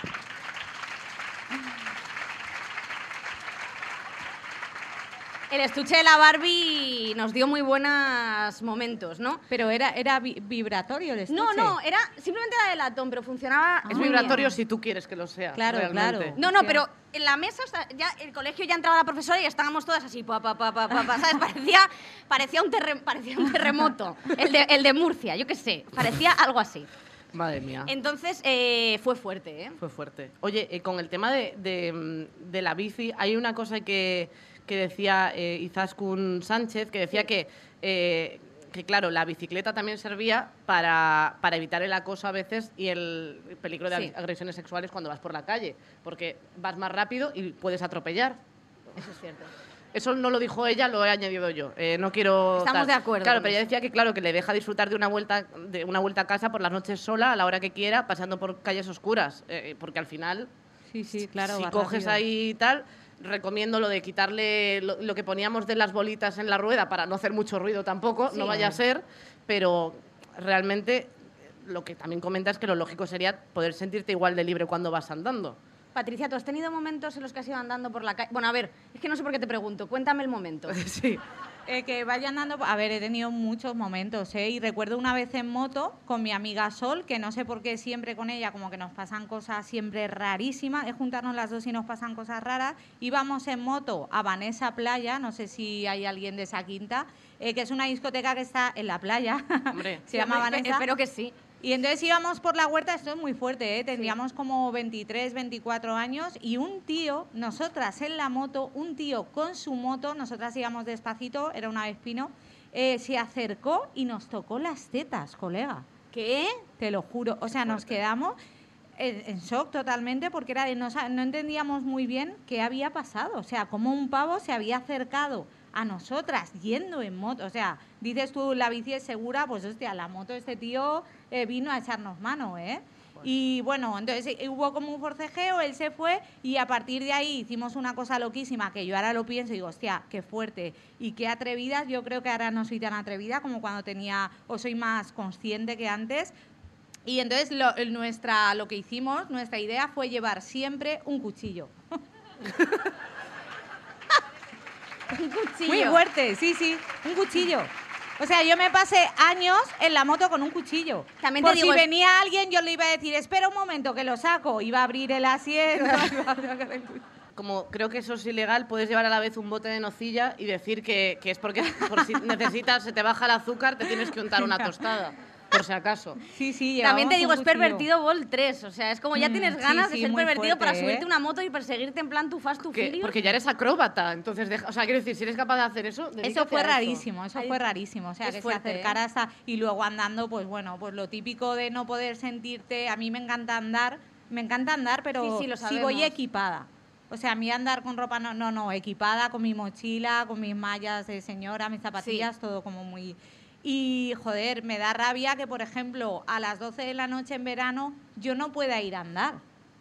El estuche de la Barbie nos dio muy buenos momentos, ¿no? Pero era, era vi- vibratorio el estuche. No, no, era simplemente era de latón, pero funcionaba. es muy vibratorio si tú quieres que lo sea. Claro, realmente. claro. No, no, pero en la mesa, o sea, ya el colegio ya entraba la profesora y estábamos todas así, pa, pa, pa, pa, pa, pa, ¿sabes? Parecía, parecía, un terre- parecía un terremoto, el de, el de Murcia, yo qué sé, parecía algo así. Madre mía. Entonces, eh, fue fuerte, ¿eh? Fue fuerte. Oye, eh, con el tema de, de, mm, de la bici, hay una cosa que, que decía eh, Izaskun Sánchez, que decía que, eh, que, claro, la bicicleta también servía para, para evitar el acoso a veces y el peligro de Sí. agresiones sexuales cuando vas por la calle, porque vas más rápido y puedes atropellar. Eso es cierto. Eso no lo dijo ella, lo he añadido yo. Eh, no quiero. Estamos tal. de acuerdo Claro, pero ella decía que claro que le deja disfrutar de una vuelta de una vuelta a casa por las noches sola a la hora que quiera, pasando por calles oscuras, eh, porque al final Sí, sí, claro. si coges rápido. ahí y tal, recomiendo lo de quitarle lo, lo que poníamos de las bolitas en la rueda para no hacer mucho ruido tampoco, Sí. no vaya a ser, pero realmente lo que también comentas es que lo lógico sería poder sentirte igual de libre cuando vas andando. Patricia, ¿tú has tenido momentos en los que has ido andando por la calle? Bueno, a ver, es que no sé por qué te pregunto, cuéntame el momento. sí. Eh, que vaya andando. A ver, he tenido muchos momentos, ¿eh? Y recuerdo una vez en moto con mi amiga Sol, que no sé por qué siempre con ella, como que nos pasan cosas siempre rarísimas. Es juntarnos las dos y nos pasan cosas raras. Íbamos en moto a Vanessa Playa, no sé si hay alguien de esa quinta, eh, que es una discoteca que está en la playa. Hombre. Se llama Vanessa. Espero que sí. Y entonces íbamos por la huerta, esto es muy fuerte, ¿eh? tendríamos como 23, 24 años y un tío, nosotras en la moto, un tío con su moto, nosotras íbamos despacito, era una Vespino, eh, se acercó y nos tocó las tetas, colega, ¿Qué? te lo juro. O sea, nos quedamos en, en shock totalmente porque era de no, no entendíamos muy bien qué había pasado. O sea, cómo un pavo se había acercado a nosotras yendo en moto. O sea, dices tú, la bici es segura, pues hostia, la moto este tío eh, vino a echarnos mano, ¿eh? Y bueno, entonces eh, hubo como un forcejeo, él se fue y a partir de ahí hicimos una cosa loquísima que yo ahora lo pienso y digo, hostia, qué fuerte y qué atrevida. Yo creo que ahora no soy tan atrevida como cuando tenía, o soy más consciente que antes, y entonces lo, el- nuestra, lo que hicimos, nuestra idea fue llevar siempre un cuchillo. Un cuchillo. Muy fuerte, sí, sí, un cuchillo. O sea, yo me pasé años en la moto con un cuchillo. También te Por digo, si venía alguien, yo le iba a decir, espera un momento que lo saco. Iba a abrir el asiento. iba a sacar el cuchillo. Como creo que eso es ilegal, puedes llevar a la vez un bote de nocilla y decir que, que es porque por si necesitas, se te baja el azúcar, te tienes que untar una tostada, por si acaso. Sí, sí, También te digo, es pervertido Vol 3. O sea, es como ya Mm, tienes ganas sí, de ser pervertido para subirte ¿eh? una moto y perseguirte en plan tu fast, tu furious. porque ya eres acróbata, entonces, deja- o sea, quiero decir, si eres capaz de hacer eso, Eso fue rarísimo, eso fue rarísimo. O sea, es que fuerte, se ¿eh? acercara hasta. Y luego andando, pues bueno, pues lo típico de no poder sentirte. A mí me encanta andar, me encanta andar, pero Sí, sí, lo si voy equipada. O sea, a mí andar con ropa, no, no, no, equipada, con mi mochila, con mis mallas de señora, mis zapatillas, todo como muy. Y joder, me da rabia que, por ejemplo, a las 12 de la noche en verano yo no pueda ir a andar,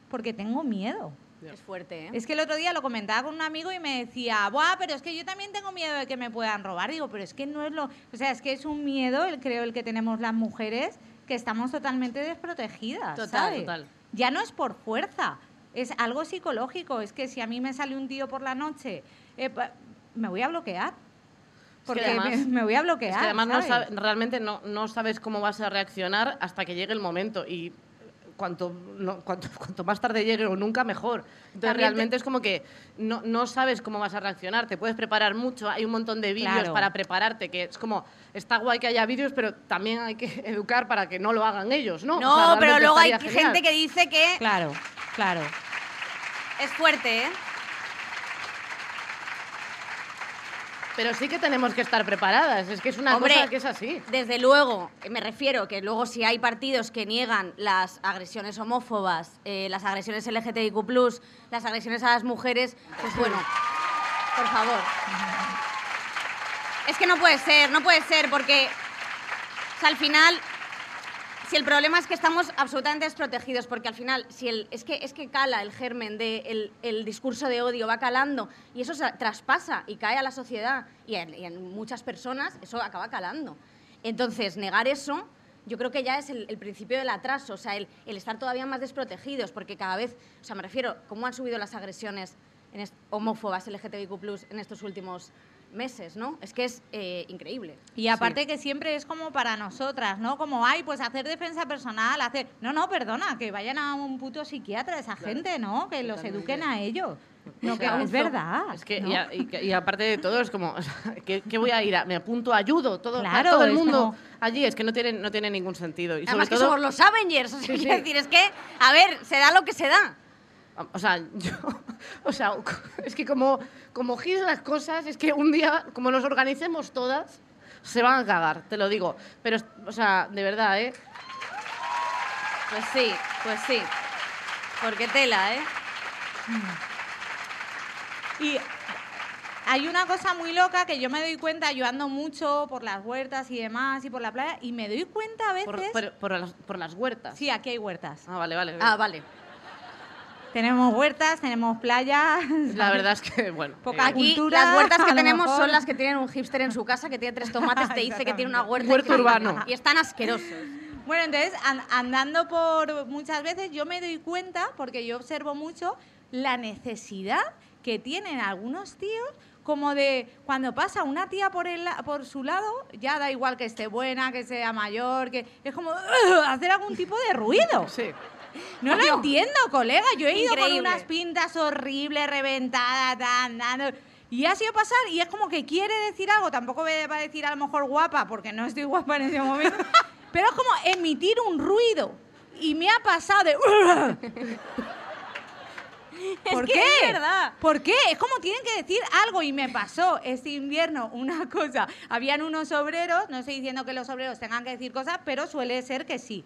porque tengo miedo. Es fuerte, ¿eh? Es que el otro día lo comentaba con un amigo y me decía, Buah, pero es que yo también tengo miedo de que me puedan robar. Digo, pero es que no es lo. O sea, es que es un miedo, el, creo, el que tenemos las mujeres, que estamos totalmente desprotegidas. Total, ¿sabes? total. Ya no es por fuerza, es algo psicológico. Es que si a mí me sale un tío por la noche, eh, me voy a bloquear. Porque además- me, me voy a bloquear. Es que además no ¿sabes? sabe- realmente no, no sabes cómo vas a reaccionar hasta que llegue el momento. Y cuanto, no- cuanto, cuanto más tarde llegue o nunca, mejor. Entonces, También te- realmente es como que no, no sabes cómo vas a reaccionar. Te puedes preparar mucho, hay un montón de vídeos Claro. para prepararte, que es como, está guay que haya vídeos, pero también hay que educar para que no lo hagan ellos, ¿no? O No, sea, pero luego hay genial. gente que dice que Claro, claro. es fuerte, ¿eh? Pero sí que tenemos que estar preparadas, es que es una Hombre, cosa que es así. Desde luego, me refiero que luego si hay partidos que niegan las agresiones homófobas, eh, las agresiones LGTBIQ+, las agresiones a las mujeres, pues bueno, por favor. Es que no puede ser, no puede ser, porque o sea, al final, si el problema es que estamos absolutamente desprotegidos, porque al final, si el, es, que, es que cala el germen del el discurso de odio, va calando, y eso traspasa y cae a la sociedad y en, muchas personas, eso acaba calando. Entonces, negar eso, yo creo que ya es el, principio del atraso, o sea, el, estar todavía más desprotegidos, porque cada vez, o sea, me refiero, ¿cómo han subido las agresiones en homófobas LGTBIQ+, en estos últimos meses, ¿no? Es que es eh, increíble. Y aparte que siempre es como para nosotras, ¿no? Como, ay, pues hacer defensa personal, hacer... No, no, perdona, que vayan a un puto psiquiatra esa gente, ¿no? Que los eduquen a ellos. No, que es verdad. Es que, ¿no? y, a- y que- y aparte de todo, es como, o sea, ¿qué, qué voy a ir? A, me apunto, ayudo, todo, a Claro, todo el mundo como- allí. Es que no tiene, no tiene ningún sentido. Y Además sobre que todo, somos los Avengers, o sea, Sí, decir, es que, a ver, se da lo que se da. O sea, yo, o sea, es que como, como giren las cosas, es que un día, como nos organicemos todas, se van a cagar, te lo digo. Pero, o sea, de verdad, ¿eh? Pues sí, pues sí. Porque tela, ¿eh? Y hay una cosa muy loca que yo me doy cuenta, yo ando mucho por las huertas y demás y por la playa, y me doy cuenta a veces... Por, por- por las, por las huertas. Sí, aquí hay huertas. Ah, vale, vale. Ah, vale. Tenemos huertas, tenemos playa. La verdad es que, bueno. Poca eh, Aquí cultura, las huertas que tenemos mejor. son las que tienen un hipster en su casa que tiene tres tomates, te dice que tiene una huerta. Huerto urbano. Y están asquerosos. Bueno, entonces, an- andando por muchas veces, yo me doy cuenta, porque yo observo mucho, la necesidad que tienen algunos tíos como de cuando pasa una tía por, el, la- por su lado, ya da igual que esté buena, que sea mayor, que es como hacer algún tipo de ruido. Sí. No lo entiendo, colega. Yo he ido Increíble. con unas pintas horribles, reventadas, tan, tan, y ha sido pasar y es como que quiere decir algo. Tampoco me va a decir a lo mejor guapa, porque no estoy guapa en ese momento. pero es como emitir un ruido. Y me ha pasado de... ¿Por que qué? es verdad. ¿Por qué? Es como tienen que decir algo y me pasó este invierno una cosa. Habían unos obreros, no estoy diciendo que los obreros tengan que decir cosas, pero suele ser que sí.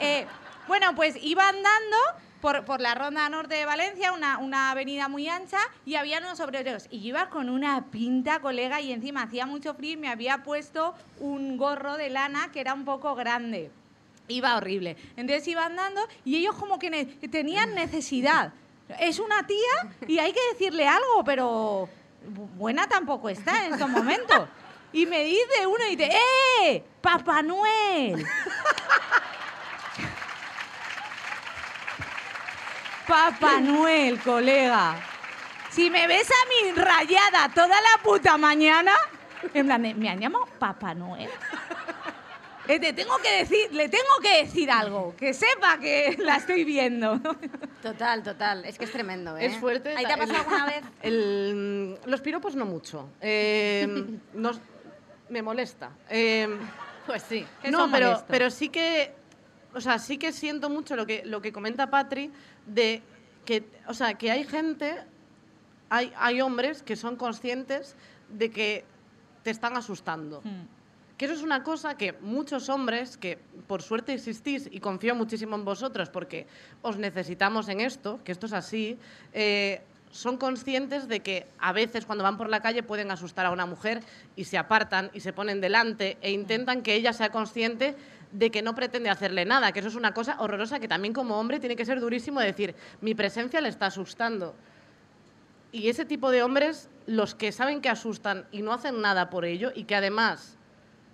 Eh, bueno, pues iba andando por, por la ronda norte de Valencia, una, una avenida muy ancha, y había unos obreros. Y iba con una pinta, colega, y encima hacía mucho frío y me había puesto un gorro de lana que era un poco grande. Iba horrible. Entonces iba andando y ellos como que tenían necesidad. Es una tía y hay que decirle algo, pero bu- buena tampoco está en estos momentos. Y me dice uno y dice, ¡eh! ¡Papá Noel! Papá Noel, colega. Si me ves a mí rayada toda la puta mañana, en plan de, me han llamado Papá Noel. Eh, te tengo que decir, le tengo que decir algo, que sepa que la estoy viendo. Total, total. Es que es tremendo, ¿eh? Es fuerte. ¿Ahí te ha el- pasado alguna vez? el- los piropos no mucho. Eh, nos- me molesta. Eh, Pues sí. No, pero, molesto. pero sí que, o sea, sí que siento mucho lo que, lo que comenta Patri de que, o sea, que hay gente, hay, hay hombres que son conscientes de que te están asustando. Que eso es una cosa que muchos hombres, que por suerte existís y confío muchísimo en vosotros porque os necesitamos en esto, que esto es así, eh, son conscientes de que a veces cuando van por la calle pueden asustar a una mujer y se apartan y se ponen delante e intentan que ella sea consciente de que no pretende hacerle nada, que eso es una cosa horrorosa que también como hombre tiene que ser durísimo decir, mi presencia le está asustando. Y ese tipo de hombres, los que saben que asustan y no hacen nada por ello y que además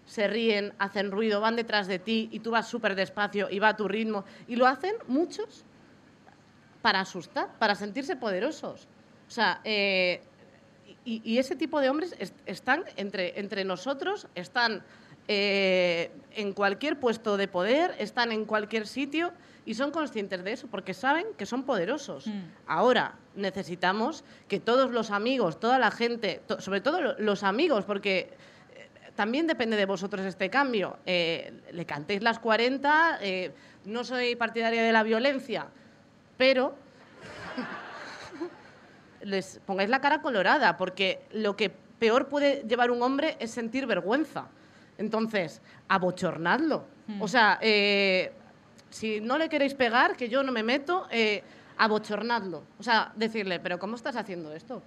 se ríen, hacen ruido, van detrás de ti y tú vas súper despacio y va a tu ritmo. Y lo hacen muchos para asustar, para sentirse poderosos. O sea, eh, y, ese tipo de hombres est- están entre, entre nosotros, están eh, en cualquier puesto de poder, están en cualquier sitio y son conscientes de eso porque saben que son poderosos. Mm. Ahora necesitamos que todos los amigos, toda la gente, to- sobre todo lo- los amigos, porque eh, también depende de vosotros este cambio. Eh, le cantéis las 40, eh, no soy partidaria de la violencia, pero les pongáis la cara colorada, porque lo que peor puede llevar un hombre es sentir vergüenza. Entonces, abochornadlo. O sea, eh, si no le queréis pegar, que yo no me meto, eh, abochornadlo. O sea, decirle, pero ¿cómo estás haciendo esto?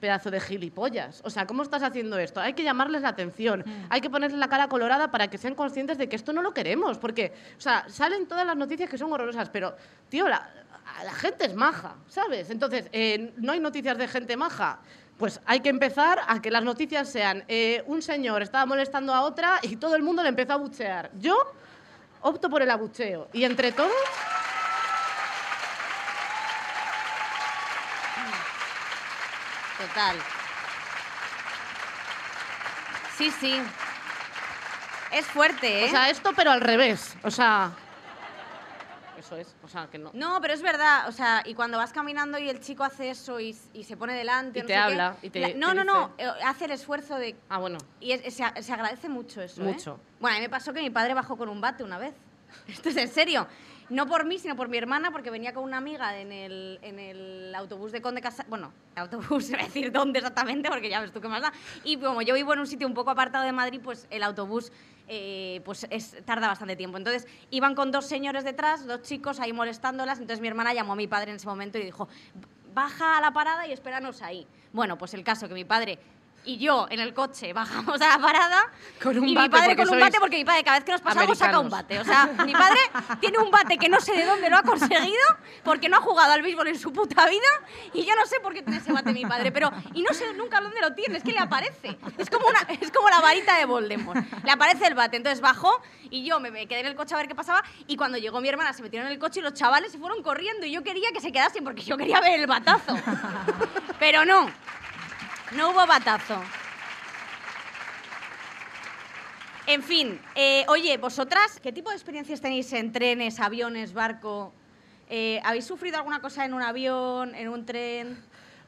Pedazo de gilipollas. O sea, ¿cómo estás haciendo esto? Hay que llamarles la atención. Hay que ponerles la cara colorada para que sean conscientes de que esto no lo queremos. Porque, o sea, salen todas las noticias que son horrorosas, pero, tío, la, la gente es maja, ¿sabes? Entonces, eh, no hay noticias de gente maja. Pues hay que empezar a que las noticias sean eh, un señor estaba molestando a otra y todo el mundo le empezó a buchear. Yo opto por el abucheo. Y entre todos... Total. Sí, sí. Es fuerte, ¿eh? O sea, esto pero al revés. O sea... Eso es. O sea, que no... no, pero es verdad, o sea, y cuando vas caminando y el chico hace eso y, y se pone delante, Y no te sé qué, habla, y te- la- no, te no, no, dice- eh, hace el esfuerzo de Ah, bueno. y es- se, se agradece mucho eso. ¿eh? Mucho. Bueno, a mí me pasó que mi padre bajó con un bate una vez. Esto es en serio. No por mí, sino por mi hermana, porque venía con una amiga en el, en el autobús de Conde Casa. Bueno, autobús, iba a decir dónde exactamente, porque ya ves tú qué más da. Y como yo vivo en un sitio un poco apartado de Madrid, pues el autobús eh, pues es, tarda bastante tiempo. Entonces iban con dos señores detrás, dos chicos ahí molestándolas. Entonces mi hermana llamó a mi padre en ese momento y dijo: Baja a la parada y espéranos ahí. Bueno, pues el caso que mi padre y yo en el coche bajamos a la parada Con un y bate, mi padre con un bate porque mi padre cada vez que nos pasamos saca un bate. O sea, mi padre tiene un bate que no sé de dónde lo ha conseguido porque no ha jugado al béisbol en su puta vida y yo no sé por qué tiene ese bate mi padre, pero y no sé nunca dónde lo tiene, es que le aparece. Es como una es como la varita de Voldemort. Le aparece el bate, entonces bajó y yo me, me quedé en el coche a ver qué pasaba y cuando llegó mi hermana se metieron en el coche y los chavales se fueron corriendo y yo quería que se quedasen porque yo quería ver el batazo. Pero no. No hubo batazo. En fin, eh, oye, vosotras, ¿qué tipo de experiencias tenéis en trenes, aviones, barco? Eh, ¿Habéis sufrido alguna cosa en un avión, en un tren?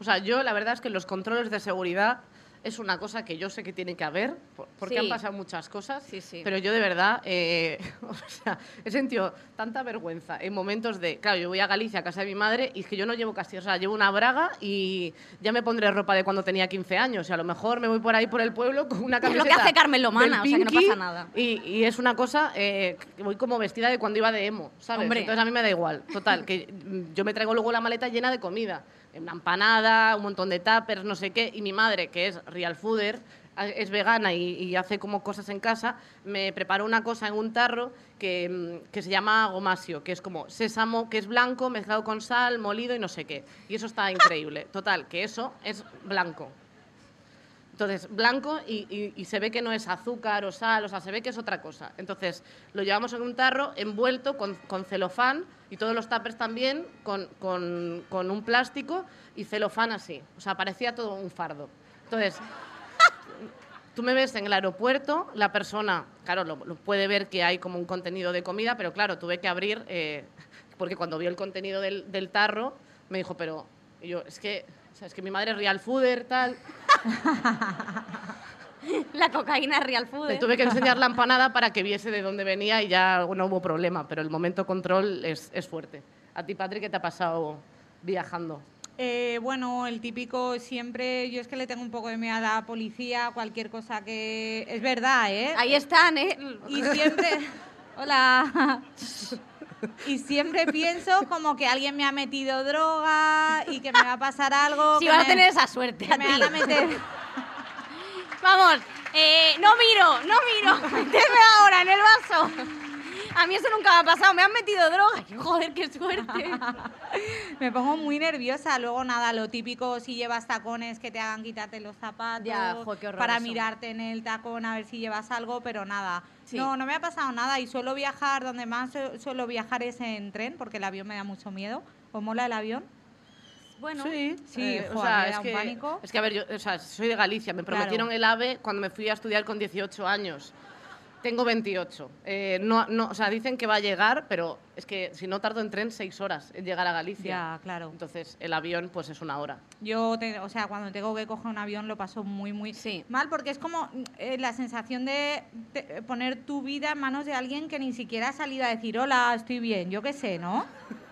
O sea, yo la verdad es que los controles de seguridad es una cosa que yo sé que tiene que haber, por- porque Sí. han pasado muchas cosas, Sí, sí. pero yo de verdad, eh, o sea, he sentido tanta vergüenza en momentos de, claro, yo voy a Galicia, a casa de mi madre, y es que yo no llevo casi, o sea, llevo una braga y ya me pondré ropa de cuando tenía 15 años, y a lo mejor me voy por ahí por el pueblo con una Es lo que camiseta hace Carmen Lomana, o sea, que no pasa nada. Y, y es una cosa eh, que voy como vestida de cuando iba de emo, ¿sabes? Hombre. Entonces a mí me da igual. Total, que yo me traigo luego la maleta llena de comida. Una empanada, un montón de tuppers, no sé qué. Y mi madre, que es real fooder, es vegana y, y hace como cosas en casa, me preparó una cosa en un tarro que, mm, que se llama gomasio, que es como sésamo, que es blanco, mezclado con sal, molido y no sé qué. Y eso está increíble. Total, que eso es blanco. Entonces, blanco y, se ve que no es azúcar o sal, o sea, se ve que es otra cosa. Entonces, lo llevamos en un tarro envuelto con, con celofán y todos los tuppers también con, un plástico y celofán así. O sea, parecía todo un fardo. Entonces, tú me ves en el aeropuerto, la persona, claro, lo, puede ver que hay como un contenido de comida, pero claro, tuve que abrir, eh, porque cuando vio el contenido del, tarro, me dijo, pero yo, es que, o es que mi madre es real fooder, tal. La cocaína real food. Le tuve que enseñar la empanada para que viese de dónde venía y ya no hubo problema, pero el momento control es, es fuerte. A ti, Patrick, ¿qué te ha pasado viajando? Eh, bueno, el típico siempre, yo es que le tengo un poco de miedo a la policía, cualquier cosa que... Es verdad, ¿eh? Ahí están, ¿eh? Y siempre... Hola. Y siempre pienso como que alguien me ha metido droga y que me va a pasar algo. Si vas a tener esa suerte, que a me van a meter... Vamos, eh, no miro, no miro. Méteme ahora en el vaso. A mí eso nunca me ha pasado. Me han metido droga. Joder, qué suerte. Me pongo muy nerviosa. Luego, nada, lo típico si llevas tacones que te hagan quitarte los zapatos. Ya, jo, qué Para mirarte en el tacón a ver si llevas algo, pero nada. Sí. No, no me ha pasado nada. Y suelo viajar, donde más su- suelo viajar es en tren, porque el avión me da mucho miedo. ¿Os mola el avión? Bueno, sí, sí, eh, o sea, me es da un que, pánico. es que, a ver, yo o sea, soy de Galicia, me Claro. prometieron el AVE cuando me fui a estudiar con 18 años. Tengo 28. Eh, no, no, o sea, dicen que va a llegar, pero es que si no tardo en tren seis horas en llegar a Galicia. Ya, claro. Entonces el avión pues es una hora. Yo, te- o sea, cuando tengo que coger un avión lo paso muy, muy Sí. mal porque es como eh, la sensación de, poner tu vida en manos de alguien que ni siquiera ha salido a decir, hola, estoy bien, yo qué sé, ¿no?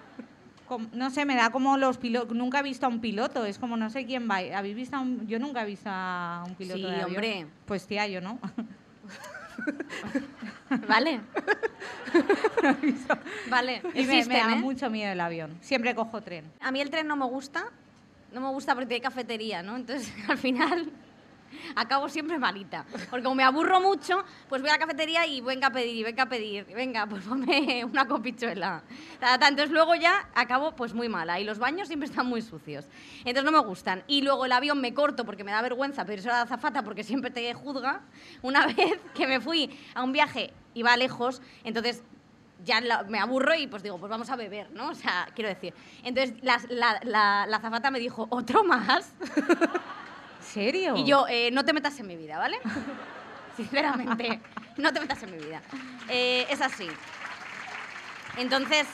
No sé, me da como los pilotos. Nunca he visto a un piloto, es como no sé quién va. ¿Habéis visto a un.? Yo nunca he visto a un piloto Sí, de avión. hombre. Pues tía, yo no. ¿Vale? vale, Y me, me existen, da ¿eh? mucho miedo el avión. Siempre cojo tren. A mí el tren no me gusta, no me gusta porque hay cafetería, ¿no? Entonces, al final, acabo siempre malita. Porque como me aburro mucho, pues voy a la cafetería y venga a pedir, venga a pedir, venga, pues ponme una copichuela. Entonces luego ya acabo pues muy mala y los baños siempre están muy sucios. Entonces no me gustan. Y luego el avión me corto porque me da vergüenza pedir a la azafata porque siempre te juzga. Una vez que me fui a un viaje, iba lejos, entonces ya me aburro y pues digo, pues vamos a beber, ¿no? O sea, quiero decir. Entonces la, la, la, la azafata me dijo, ¿otro más? ¿Serio? Y yo, eh, no te metas en mi vida, ¿vale? Sinceramente, no te metas en mi vida. Eh, es así. Entonces,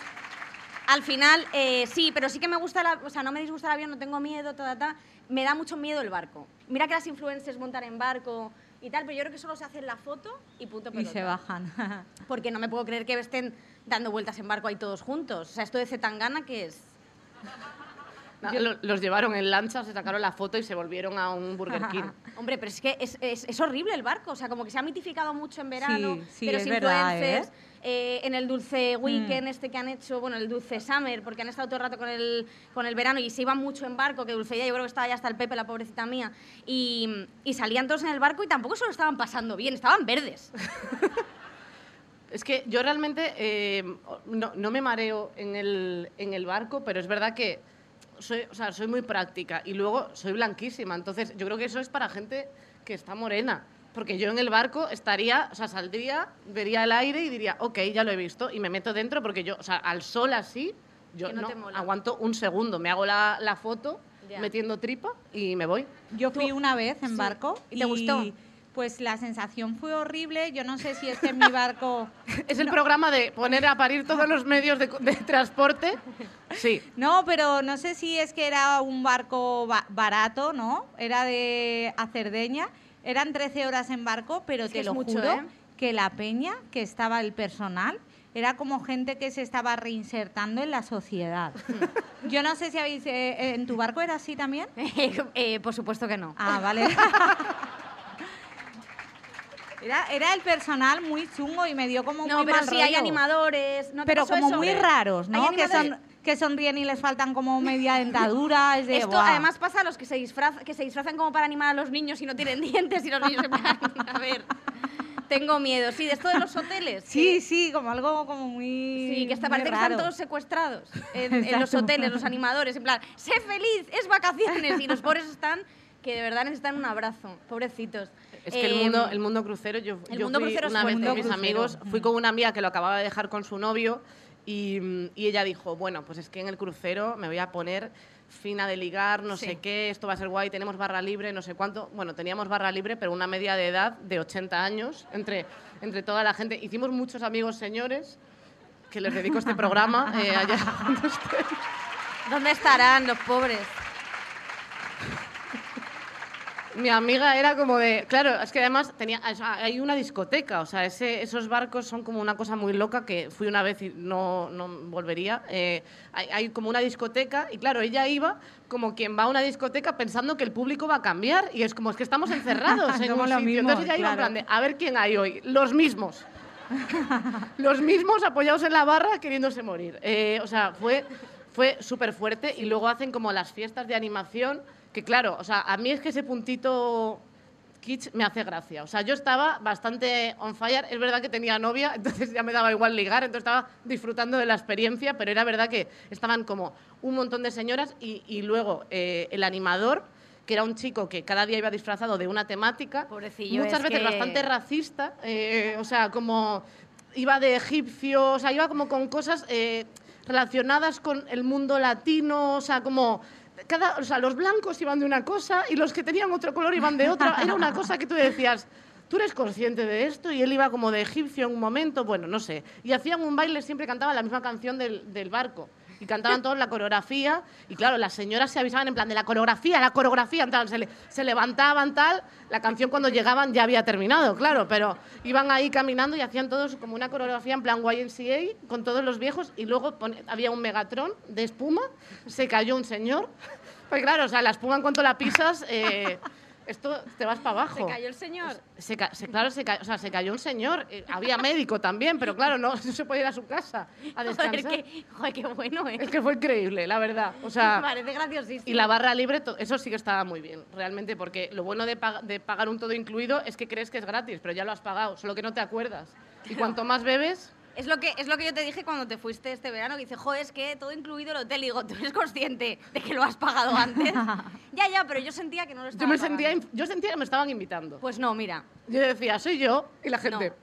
al final, eh, sí, pero sí que me gusta, la, o sea, no me disgusta el avión, no tengo miedo, toda, ta, me da mucho miedo el barco. Mira que las influencers montan en barco y tal, pero yo creo que solo se hacen la foto y punto Y pelota. se bajan. Porque no me puedo creer que estén dando vueltas en barco ahí todos juntos. O sea, esto de Zetangana, que es? Lo- los llevaron en lancha, se sacaron la foto y se volvieron a un Burger King. Hombre, pero es que es, es- es horrible el barco. O sea, como que se ha mitificado mucho en verano. Sí, sí, pero es sin verdad, influencers. eh, en el dulce weekend Mm. este que han hecho, bueno, el dulce summer, porque han estado todo el rato con el, con el verano y se iban mucho en barco, que Dulceía yo creo que estaba ya hasta el Pepe, la pobrecita mía, y, y salían todos en el barco y tampoco se lo estaban pasando bien, estaban verdes. Es que yo realmente eh, no, no me mareo en el, en el barco, pero es verdad que soy, o sea, soy muy práctica y luego soy blanquísima. Entonces, yo creo que eso es para gente que está morena. Porque yo en el barco estaría, o sea, saldría, vería el aire y diría, ok, ya lo he visto, y me meto dentro porque yo, o sea, al sol así, yo no no, aguanto un segundo, me hago la, la foto Ya. metiendo tripa y me voy. Yo fui una vez en Sí. barco ¿Y te gustó? Pues la sensación fue horrible. Yo no sé si es que en mi barco. Es el programa de poner a parir todos los medios de, de transporte. Sí. No, pero no sé si es que era un barco ba- barato, ¿no? Era de a Cerdeña. Eran 13 horas en barco, pero Es te lo mucho, juro ¿eh? que la peña, que estaba el personal, era como gente que se estaba reinsertando en la sociedad. Yo no sé si habéis... eh, ¿En tu barco era así también? Eh, por supuesto que no. Ah, vale. Era, era el personal muy chungo y me dio como no, muy pero mal sí hay rollo. animadores. ¿no te pero pasó como eso? muy raros, ¿no? Hay Que, son, que sonríen y les faltan como media dentadura. Es de, Esto "Buah". además pasa a los que se, disfrazan, que se disfrazan como para animar a los niños y no tienen dientes y los niños en plan, a ver, tengo miedo. Sí, de esto de los hoteles. Sí, que- sí, como algo como muy Sí, que hasta parece que raro. están todos secuestrados en, en los hoteles, los animadores, en plan, sé feliz, es vacaciones. Y los pobres están que de verdad necesitan un abrazo, pobrecitos. Es que el mundo, el mundo crucero, yo, el yo mundo fui crucero una vez con mis amigos, fui con una amiga que lo acababa de dejar con su novio y, mm, y ella dijo, bueno, pues es que en el crucero me voy a poner fina de ligar, no Sí. sé qué, esto va a ser guay, tenemos barra libre, no sé cuánto. Bueno, teníamos barra libre, pero una media de edad de 80 años entre, entre toda la gente. Hicimos muchos amigos señores, que les dedico este programa eh, allá donde estén. ¿Dónde estarán los pobres? Mi amiga era como de, claro, es que además tenía, hay una discoteca, o sea, ese- esos barcos son como una cosa muy loca que fui una vez y no, no volvería. Eh, hay, hay como una discoteca y claro, ella iba como quien va a una discoteca pensando que el público va a cambiar y es como es que estamos encerrados en un sitio. mismos, Entonces ella iba en claro. plan de, a ver quién hay hoy, los mismos. los mismos apoyados en la barra queriéndose morir. Eh, o sea, fue, fue súper fuerte y luego hacen como las fiestas de animación, que claro, o sea, a mí es que ese puntito kitsch me hace gracia. O sea, yo estaba bastante on fire, es verdad que tenía novia, entonces ya me daba igual ligar, entonces estaba disfrutando de la experiencia, pero era verdad que estaban como un montón de señoras y, y luego eh, el animador que era un chico que cada día iba disfrazado de una temática, Pobrecillo, muchas es veces que- bastante racista, eh, o sea, como iba de egipcio, o sea, iba como con cosas eh, relacionadas con el mundo latino, o sea, como los blancos iban de una cosa y los que tenían otro color iban de otra. Era una cosa que tú decías, ¿tú eres consciente de esto? Y él iba como de egipcio en un momento, bueno, no sé. Y hacían un baile, siempre cantaban la misma canción del barco. Y cantaban todos la coreografía. Y claro, las señoras se avisaban en plan de la coreografía, la coreografía. Tal, se, le- se levantaban tal. La canción cuando llegaban ya había terminado, claro. Pero iban ahí caminando y hacían todos como una coreografía en plan YMCA con todos los viejos. Y luego había un megatrón de espuma. Se cayó un señor. Pues claro, o sea, la espuma en cuanto la pisas, eh, esto te vas para abajo. Se cayó el señor. Se ca- se- claro, se, o sea, se cayó un señor. eh, había médico también, pero claro, no, no se puede ir a su casa a descansar. Joder, qué, joder, qué bueno, ¿eh? Es que fue increíble, la verdad. O sea, Me parece graciosísimo. y la barra libre, eso sí que estaba muy bien, realmente, porque lo bueno de, pag- de pagar un todo incluido es que crees que es gratis, pero ya lo has pagado, solo que no te acuerdas. Y cuanto más bebes, Es lo, que, es lo que yo te dije cuando te fuiste este verano, que dice, joder, es que todo incluido el hotel. Y digo, ¿tú eres consciente de que lo has pagado antes? ya, ya, pero yo sentía que no lo estaba yo, me sentía, pagando. yo sentía que me estaban invitando. Pues no, mira. Yo decía, soy yo, y la gente, No.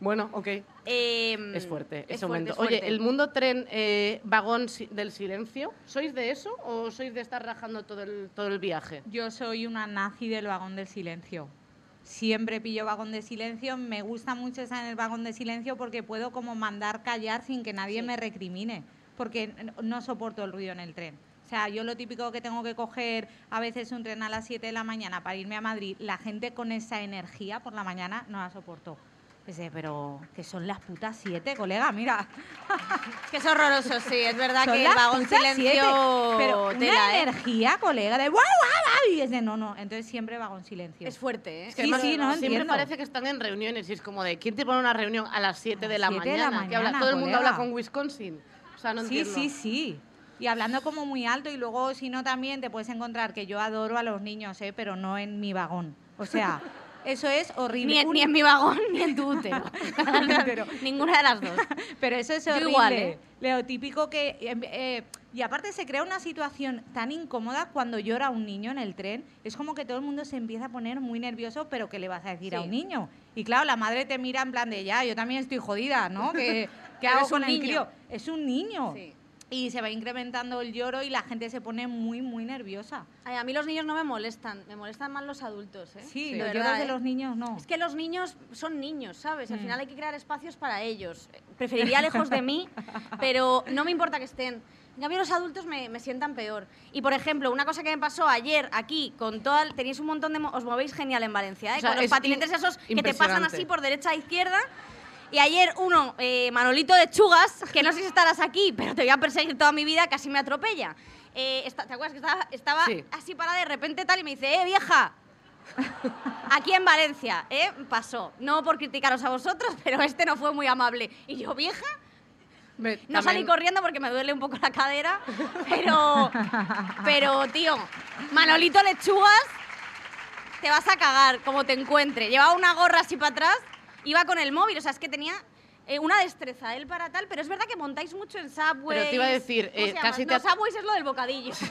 bueno, ok. em, Es fuerte es ese fuerte, momento. es fuerte. Oye, el mundo tren eh, vagón si- del silencio, ¿sois de eso o sois de estar rajando todo el, todo el viaje? Yo soy una nazi del vagón del silencio. Siempre pillo vagón de silencio. Me gusta mucho estar en el vagón de silencio porque puedo como mandar callar sin que nadie Sí. me recrimine. Porque no soporto el ruido en el tren. O sea, yo lo típico que tengo que coger a veces un tren a las 7 de la mañana para irme a Madrid, la gente con esa energía por la mañana no la soporto. Dice, pero que son las putas 7, colega, mira. Que es horroroso, sí, es verdad Son que el vagón silencio siete, pero una tela, ¿eh? energía, colega, de guau, guau, guau, y es de no, no, entonces siempre vagón silencio. Es fuerte, ¿eh? Es que Sí, además sí, no siempre entiendo. parece que están en reuniones y es como de, ¿quién te pone una reunión a las 7 de, la siete de la mañana? Que habla- todo el mundo colega. habla con Wisconsin. O sea, no sí, entiendo. sí, sí. Y hablando como muy alto y luego si no también te puedes encontrar que yo adoro a los niños, ¿eh? pero no en mi vagón. O sea, eso es horrible. Ni, en- Un- ni en mi vagón ni en tu útero. Ninguna de las dos. Pero eso es Yo horrible. igual, ¿eh? Lo típico que... eh, eh, y aparte se crea una situación tan incómoda cuando llora un niño en el tren. Es como que todo el mundo se empieza a poner muy nervioso, pero ¿qué le vas a decir a un niño? Y claro, la madre te mira en plan de, ya, yo también estoy jodida, ¿no? ¿Qué, qué hago con un el niño. crío? Es un niño. Sí. Y se va incrementando el lloro y la gente se pone muy, muy nerviosa. Ay, a mí los niños no me molestan, me molestan más los adultos, ¿eh? Sí, De los verdad, lloros de ¿eh? los niños no. Es que los niños son niños, ¿sabes? Al Mm. final hay que crear espacios para ellos. Preferiría lejos de mí, pero no me importa que estén. En cambio, los adultos me, me sientan peor. Y, por ejemplo, una cosa que me pasó ayer aquí, con toda... el- Tenéis un montón de... Os movéis genial en Valencia, ¿eh? O sea, con los es patinetes in- esos que te pasan así por derecha a izquierda. Y ayer uno, eh, Manolito de Chugas, que no sé si estarás aquí, pero te voy a perseguir toda mi vida, casi me atropella. Eh, ¿Te acuerdas que estaba, estaba Sí. así parada de repente tal y me dice, ¡eh, vieja! Aquí en Valencia, ¿eh? Pasó. No por criticaros a vosotros, pero este no fue muy amable. Y yo, vieja, Me- no salí corriendo porque me duele un poco la cadera, pero, pero tío, Manolito Lechugas, te vas a cagar como te encuentre. Llevaba una gorra así para atrás, iba con el móvil, o sea, es que tenía eh, una destreza él para tal, pero es verdad que montáis mucho en Subway. Pero te iba a decir, eh, casi te No, Subways es lo del bocadillo.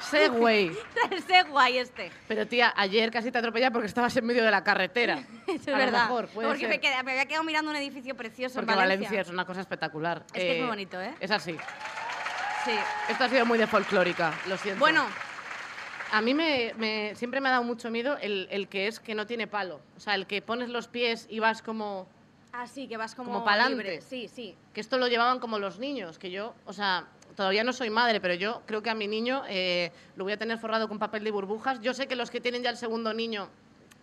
Segway. el Segway este. Pero tía, ayer casi te atropella porque estabas en medio de la carretera. Eso es A lo verdad. mejor, puede porque ser. me, quedé- me había quedado mirando un edificio precioso Porque en Valencia. Valencia. es una cosa espectacular. Es que es muy bonito, ¿eh? Es así. Sí. Esto ha sido muy de folclórica, lo siento. Bueno, A mí me, me- siempre me ha dado mucho miedo el, el que es que no tiene palo. O sea, el que pones los pies y vas como... así que vas como, Como pa'lante. Sí, sí. Que esto lo llevaban como los niños, que yo, o sea, todavía no soy madre, pero yo creo que a mi niño eh, lo voy a tener forrado con papel de burbujas. Yo sé que los que tienen ya el segundo niño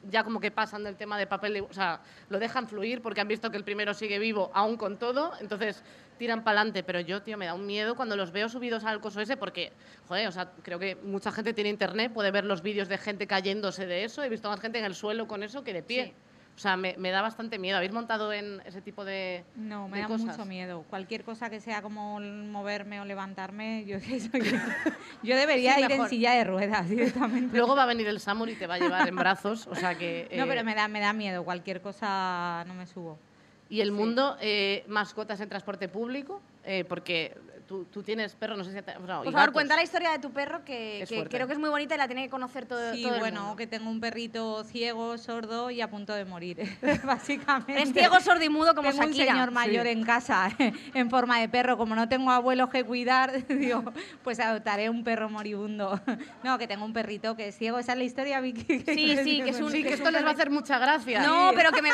ya como que pasan del tema de papel. O sea, lo dejan fluir porque han visto que el primero sigue vivo aún con todo, entonces tiran para adelante. Pero yo, tío, me da un miedo cuando los veo subidos al coso ese porque, joder, o sea, creo que mucha gente tiene internet, puede ver los vídeos de gente cayéndose de eso. He visto más gente en el suelo con eso que de pie. O sea, me, me da bastante miedo. ¿Habéis montado en ese tipo de No, me de da cosas? mucho miedo. Cualquier cosa que sea como moverme o levantarme, yo, yo debería Sí, ir en mejor. silla de ruedas directamente. Luego va a venir el Samur y te va a llevar en brazos, o sea que... no, eh, pero me da, me da miedo. Cualquier cosa no me subo. Y el mundo, eh, mascotas en transporte público, eh, porque tú, tú tienes perro, no sé si... te- Por favor, cuenta la historia de tu perro, que, Es que fuerte. creo que es muy bonita y la tiene que conocer todo, Sí, todo el bueno, mundo. que tengo un perrito ciego, sordo y a punto de morir, básicamente. Es ciego, sordo y mudo como tengo un señor mayor en casa en forma de perro. Como no tengo abuelos que cuidar, digo, pues adoptaré un perro moribundo. No, que tengo un perrito que es ciego. Esa es la historia, Vicky. Sí, sí, que es un- Sí, que esto les va a hacer mucha gracia. No, pero que me...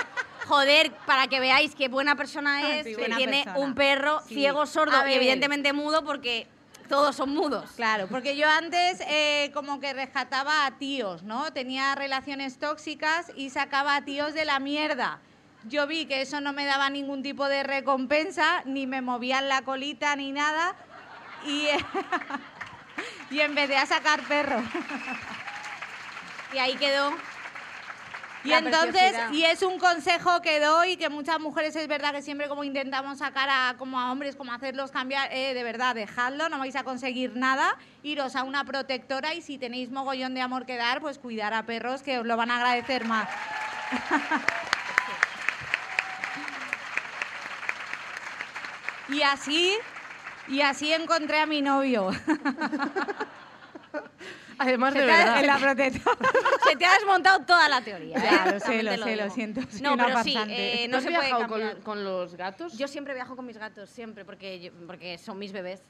Joder, para que veáis qué buena persona Ah, es, sí, que tiene persona. un perro Sí. ciego, sordo y ver. Evidentemente mudo porque todos son mudos. Claro, porque yo antes eh, como que rescataba a tíos, ¿no? Tenía relaciones tóxicas y sacaba a tíos de la mierda. Yo vi que eso no me daba ningún tipo de recompensa, ni me movían la colita ni nada, y, y empecé a sacar perros. Y ahí quedó. Y entonces, y es un consejo que doy, que muchas mujeres es verdad que siempre como intentamos sacar a, como a hombres, como hacerlos cambiar, eh, de verdad, dejadlo, no vais a conseguir nada, iros a una protectora y si tenéis mogollón de amor que dar, pues cuidar a perros que os lo van a agradecer más. y así, y así encontré a mi novio. Además, de verdad. en la protectora. Se te ha desmontado toda la teoría. ¿eh? Ya, lo sé, lo te sé, lo digo. siento, soy No, pero sí, eh, ¿Tú no has se puede viajado cambiar. con, con los gatos? Yo siempre viajo con mis gatos, siempre, porque, yo- porque son mis bebés.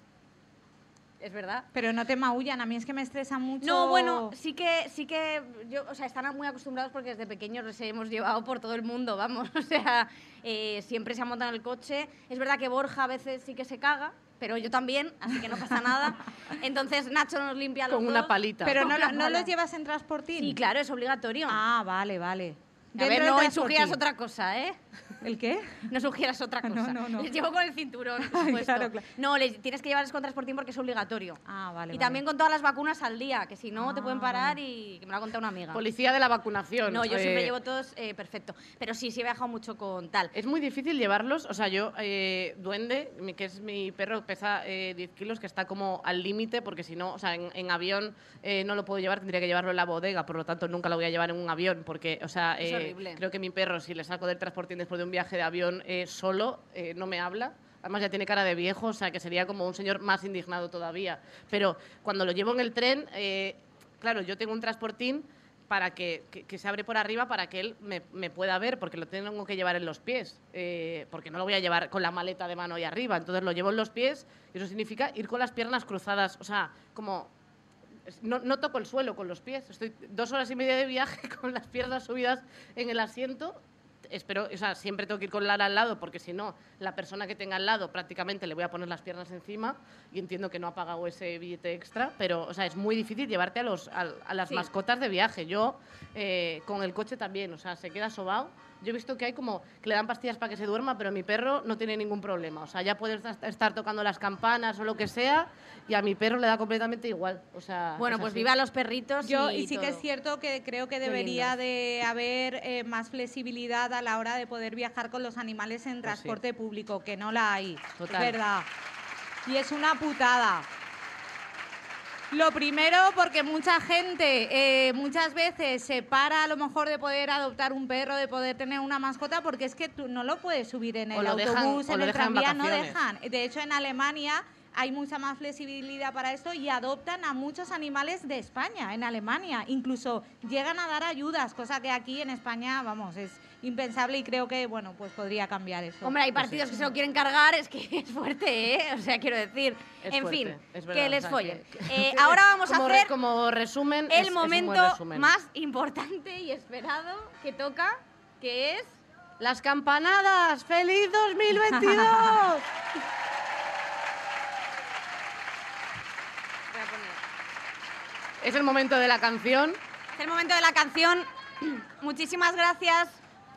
Es verdad. Pero no te maullan, a mí es que me estresa mucho. No, bueno, sí que, sí que, yo, o sea, están muy acostumbrados porque desde pequeños los hemos llevado por todo el mundo, vamos. O sea, eh, siempre se han montado en el coche. Es verdad que Borja a veces sí que se caga, pero yo también, así que no pasa nada. Entonces Nacho nos limpia los Con una palita. Pero no, no los llevas en transportín. Sí, claro, es obligatorio. Ah, vale, vale. A ver, no sugieras otra cosa, ¿eh? ¿El qué? No sugieras otra No, cosa. no, no. Les llevo con el cinturón, por supuesto. claro, claro. No, les, tienes que llevarles con transportín porque es obligatorio. Ah, vale. y vale. también con todas las vacunas al día, que si no te pueden Ah, parar y que me lo ha contado una amiga. Policía de la vacunación. No, yo siempre eh, llevo todos eh, perfecto. Pero sí, sí he viajado mucho con tal. Es muy difícil llevarlos. O sea, yo, eh, Duende, mi- que es mi perro, pesa eh, 10 kilos, que está como al límite, porque si no, o sea, en, en avión eh, no lo puedo llevar, tendría que llevarlo en la bodega, por lo tanto nunca lo voy a llevar en un avión, porque, o sea, eh, creo que mi perro, si le saco del transporte después de un viaje de avión eh, solo, eh, no me habla. Además ya tiene cara de viejo, o sea que sería como un señor más indignado todavía. Pero cuando lo llevo en el tren, eh, claro, yo tengo un transportín para que, se abre por arriba para que él me, pueda ver, porque lo tengo que llevar en los pies, porque no lo voy a llevar con la maleta de mano ahí arriba. Entonces lo llevo en los pies y eso significa ir con las piernas cruzadas, o sea, como no, no toco el suelo con los pies. Estoy dos horas y media de viaje con las piernas subidas en el asiento. Espero, o sea, siempre tengo que ir con Lara al lado porque si no, la persona que tenga al lado prácticamente le voy a poner las piernas encima y entiendo que no ha pagado ese billete extra, pero o sea, es muy difícil llevarte a, los, a, a las Sí. mascotas de viaje. Yo eh, con el coche también, o sea, se queda sobao. Yo he visto que hay como que le dan pastillas para que se duerma, pero mi perro no tiene ningún problema. O sea, ya puede estar- tocando las campanas o lo que sea y a mi perro le da completamente igual. O sea, Bueno, es pues así. viva los perritos Yo, y, y sí que es todo. cierto que creo que debería de haber eh, más flexibilidad a la hora de poder viajar con los animales en Pues sí. transporte público, que no la hay. Total. Es verdad. Y es una putada. Lo primero, porque mucha gente eh, muchas veces se para a lo mejor de poder adoptar un perro, de poder tener una mascota, porque es que tú no lo puedes subir en O el dejan- autobús, en el en tranvía, no dejan. De hecho, en Alemania hay mucha más flexibilidad para esto y adoptan a muchos animales de España, en Alemania. Incluso llegan a dar ayudas, cosa que aquí en España, vamos, es impensable y creo que, bueno, pues podría cambiar eso. Hombre, hay partidos que se lo quieren cargar, es que es fuerte, ¿eh? O sea, quiero decir. Es en fuerte, fin, es verdad, que les follen. Eh, ahora vamos como a re- hacer como resumen es- es el momento resumen. más importante y esperado que toca, que es... Las campanadas, feliz 2022. Voy a poner. es el momento de la canción. Es el momento de la canción. Muchísimas gracias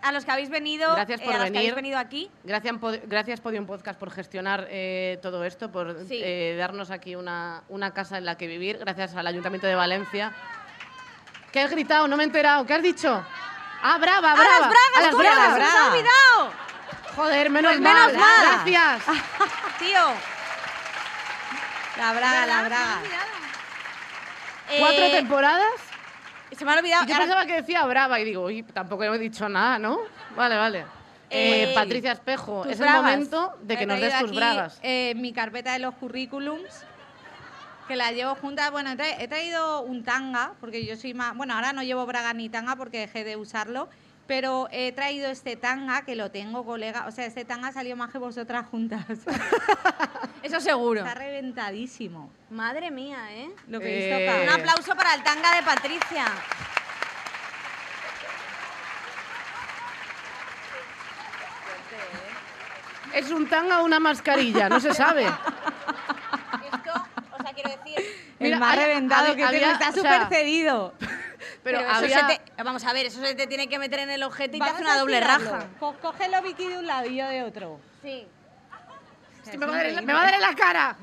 a los que habéis venido, Gracias por eh, a los que venir. habéis venido aquí. Gracias, gracias Podium Podcast por gestionar eh, todo esto, por Sí. eh, darnos aquí una, una casa en la que vivir. Gracias al Ayuntamiento de Valencia. ¿Qué has gritado? No me he enterado. ¿Qué has dicho? Ah, brava, ¡A brava. las bragas, a las coño, bragas. ¡Se ha olvidado! Joder, menos Pues menos mal. mal. Gracias. Tío. La braga, la braga. Me. ¿Cuatro temporadas? Se me ha olvidado. Y yo ahora- pensaba que decía brava y digo, uy, tampoco he dicho nada, ¿no? Vale, vale. Eh, Patricia Espejo, es el momento de que nos des tus aquí, bragas. eh, mi carpeta de los currículums, que la llevo juntas. Bueno, he traído un tanga, porque yo soy más. Bueno, ahora no llevo bragas ni tanga porque dejé de usarlo. Pero he traído este tanga que lo tengo, colega. O sea, este tanga salió más que vosotras juntas. Eso seguro. Está reventadísimo. Madre mía, ¿eh? Lo que he Eh, Un aplauso para el tanga de Patricia. ¿Es un tanga o una mascarilla? No se sabe. Esto, o sea, quiero decir... Mira, el más reventado había- que tiene, había- está o sea, súper Pero, eso se te- vamos a ver, eso se te tiene que meter en el ojete y te hace una doble raja. Co- Cógelo Vicky de un lado y yo de otro. Sí. Es que me, va a dar en la, me va a dar en la cara.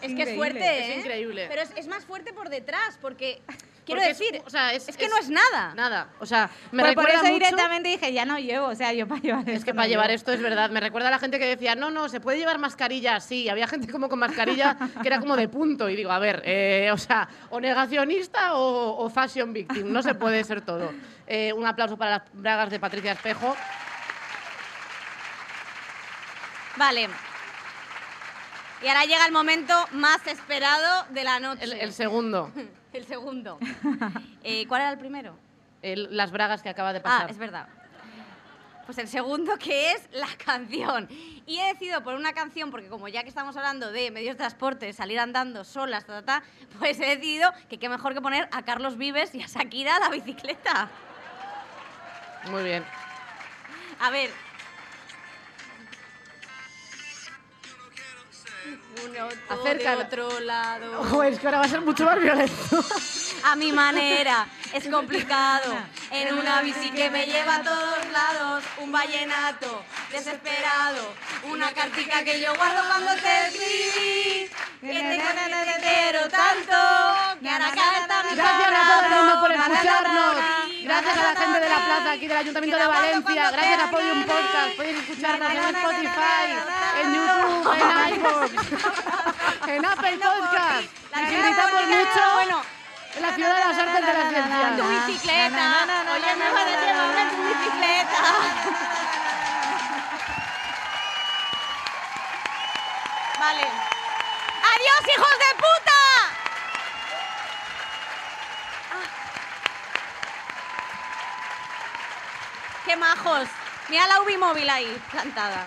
Es que es fuerte, es ¿eh? increíble. Pero es, es más fuerte por detrás, porque... Quiero Porque es- decir, o sea, es- es que es- no es nada. Nada. O sea, me Pues por recuerda eso mucho... directamente dije, ya no llevo. O sea, yo para llevar Es esto que no para llevar llevo. esto es verdad. Me recuerda a la gente que decía, no, no, se puede llevar mascarilla. Sí, había gente como con mascarilla que era como de punto. Y digo, a ver, eh, o sea, o negacionista o, o fashion victim. No se puede ser todo. Eh, un aplauso para las bragas de Patricia Espejo. Vale. Y ahora llega el momento más esperado de la noche. El, el segundo, El segundo. Eh, ¿Cuál era el primero? el- las bragas que acaba de Ah, pasar. es verdad. Pues el segundo que es la canción. Y he decidido por una canción, porque como ya que estamos hablando de medios de transporte, salir andando solas, ta, ta, ta, pues he decidido que qué mejor que poner a Carlos Vives y a Shakira a la bicicleta. Muy bien. A ver. Todo Acércala. de otro lado. Ojo, es que ahora va a ser mucho más violento. A mi manera es complicado. En una bici que me lleva a todos lados. Un vallenato desesperado. Una cartica que yo guardo cuando te escribí. Que te quiero tanto. Que ahora Gracias a todo el mundo por escucharnos. Gracias a la gente de la plaza aquí del Ayuntamiento de Valencia. Gracias a Podium Podcast. Podéis escucharnos en Spotify, en YouTube, en iVoox, en Apple Podcast. Y si gritamos mucho, en la ciudad de las artes de la tu ciencia. bicicleta. Oye, me van a llevar en tu bicicleta. Vale. ¡Adiós, hijos de puta! Ah. ¡Qué majos! Mira la Ubi móvil ahí, plantada.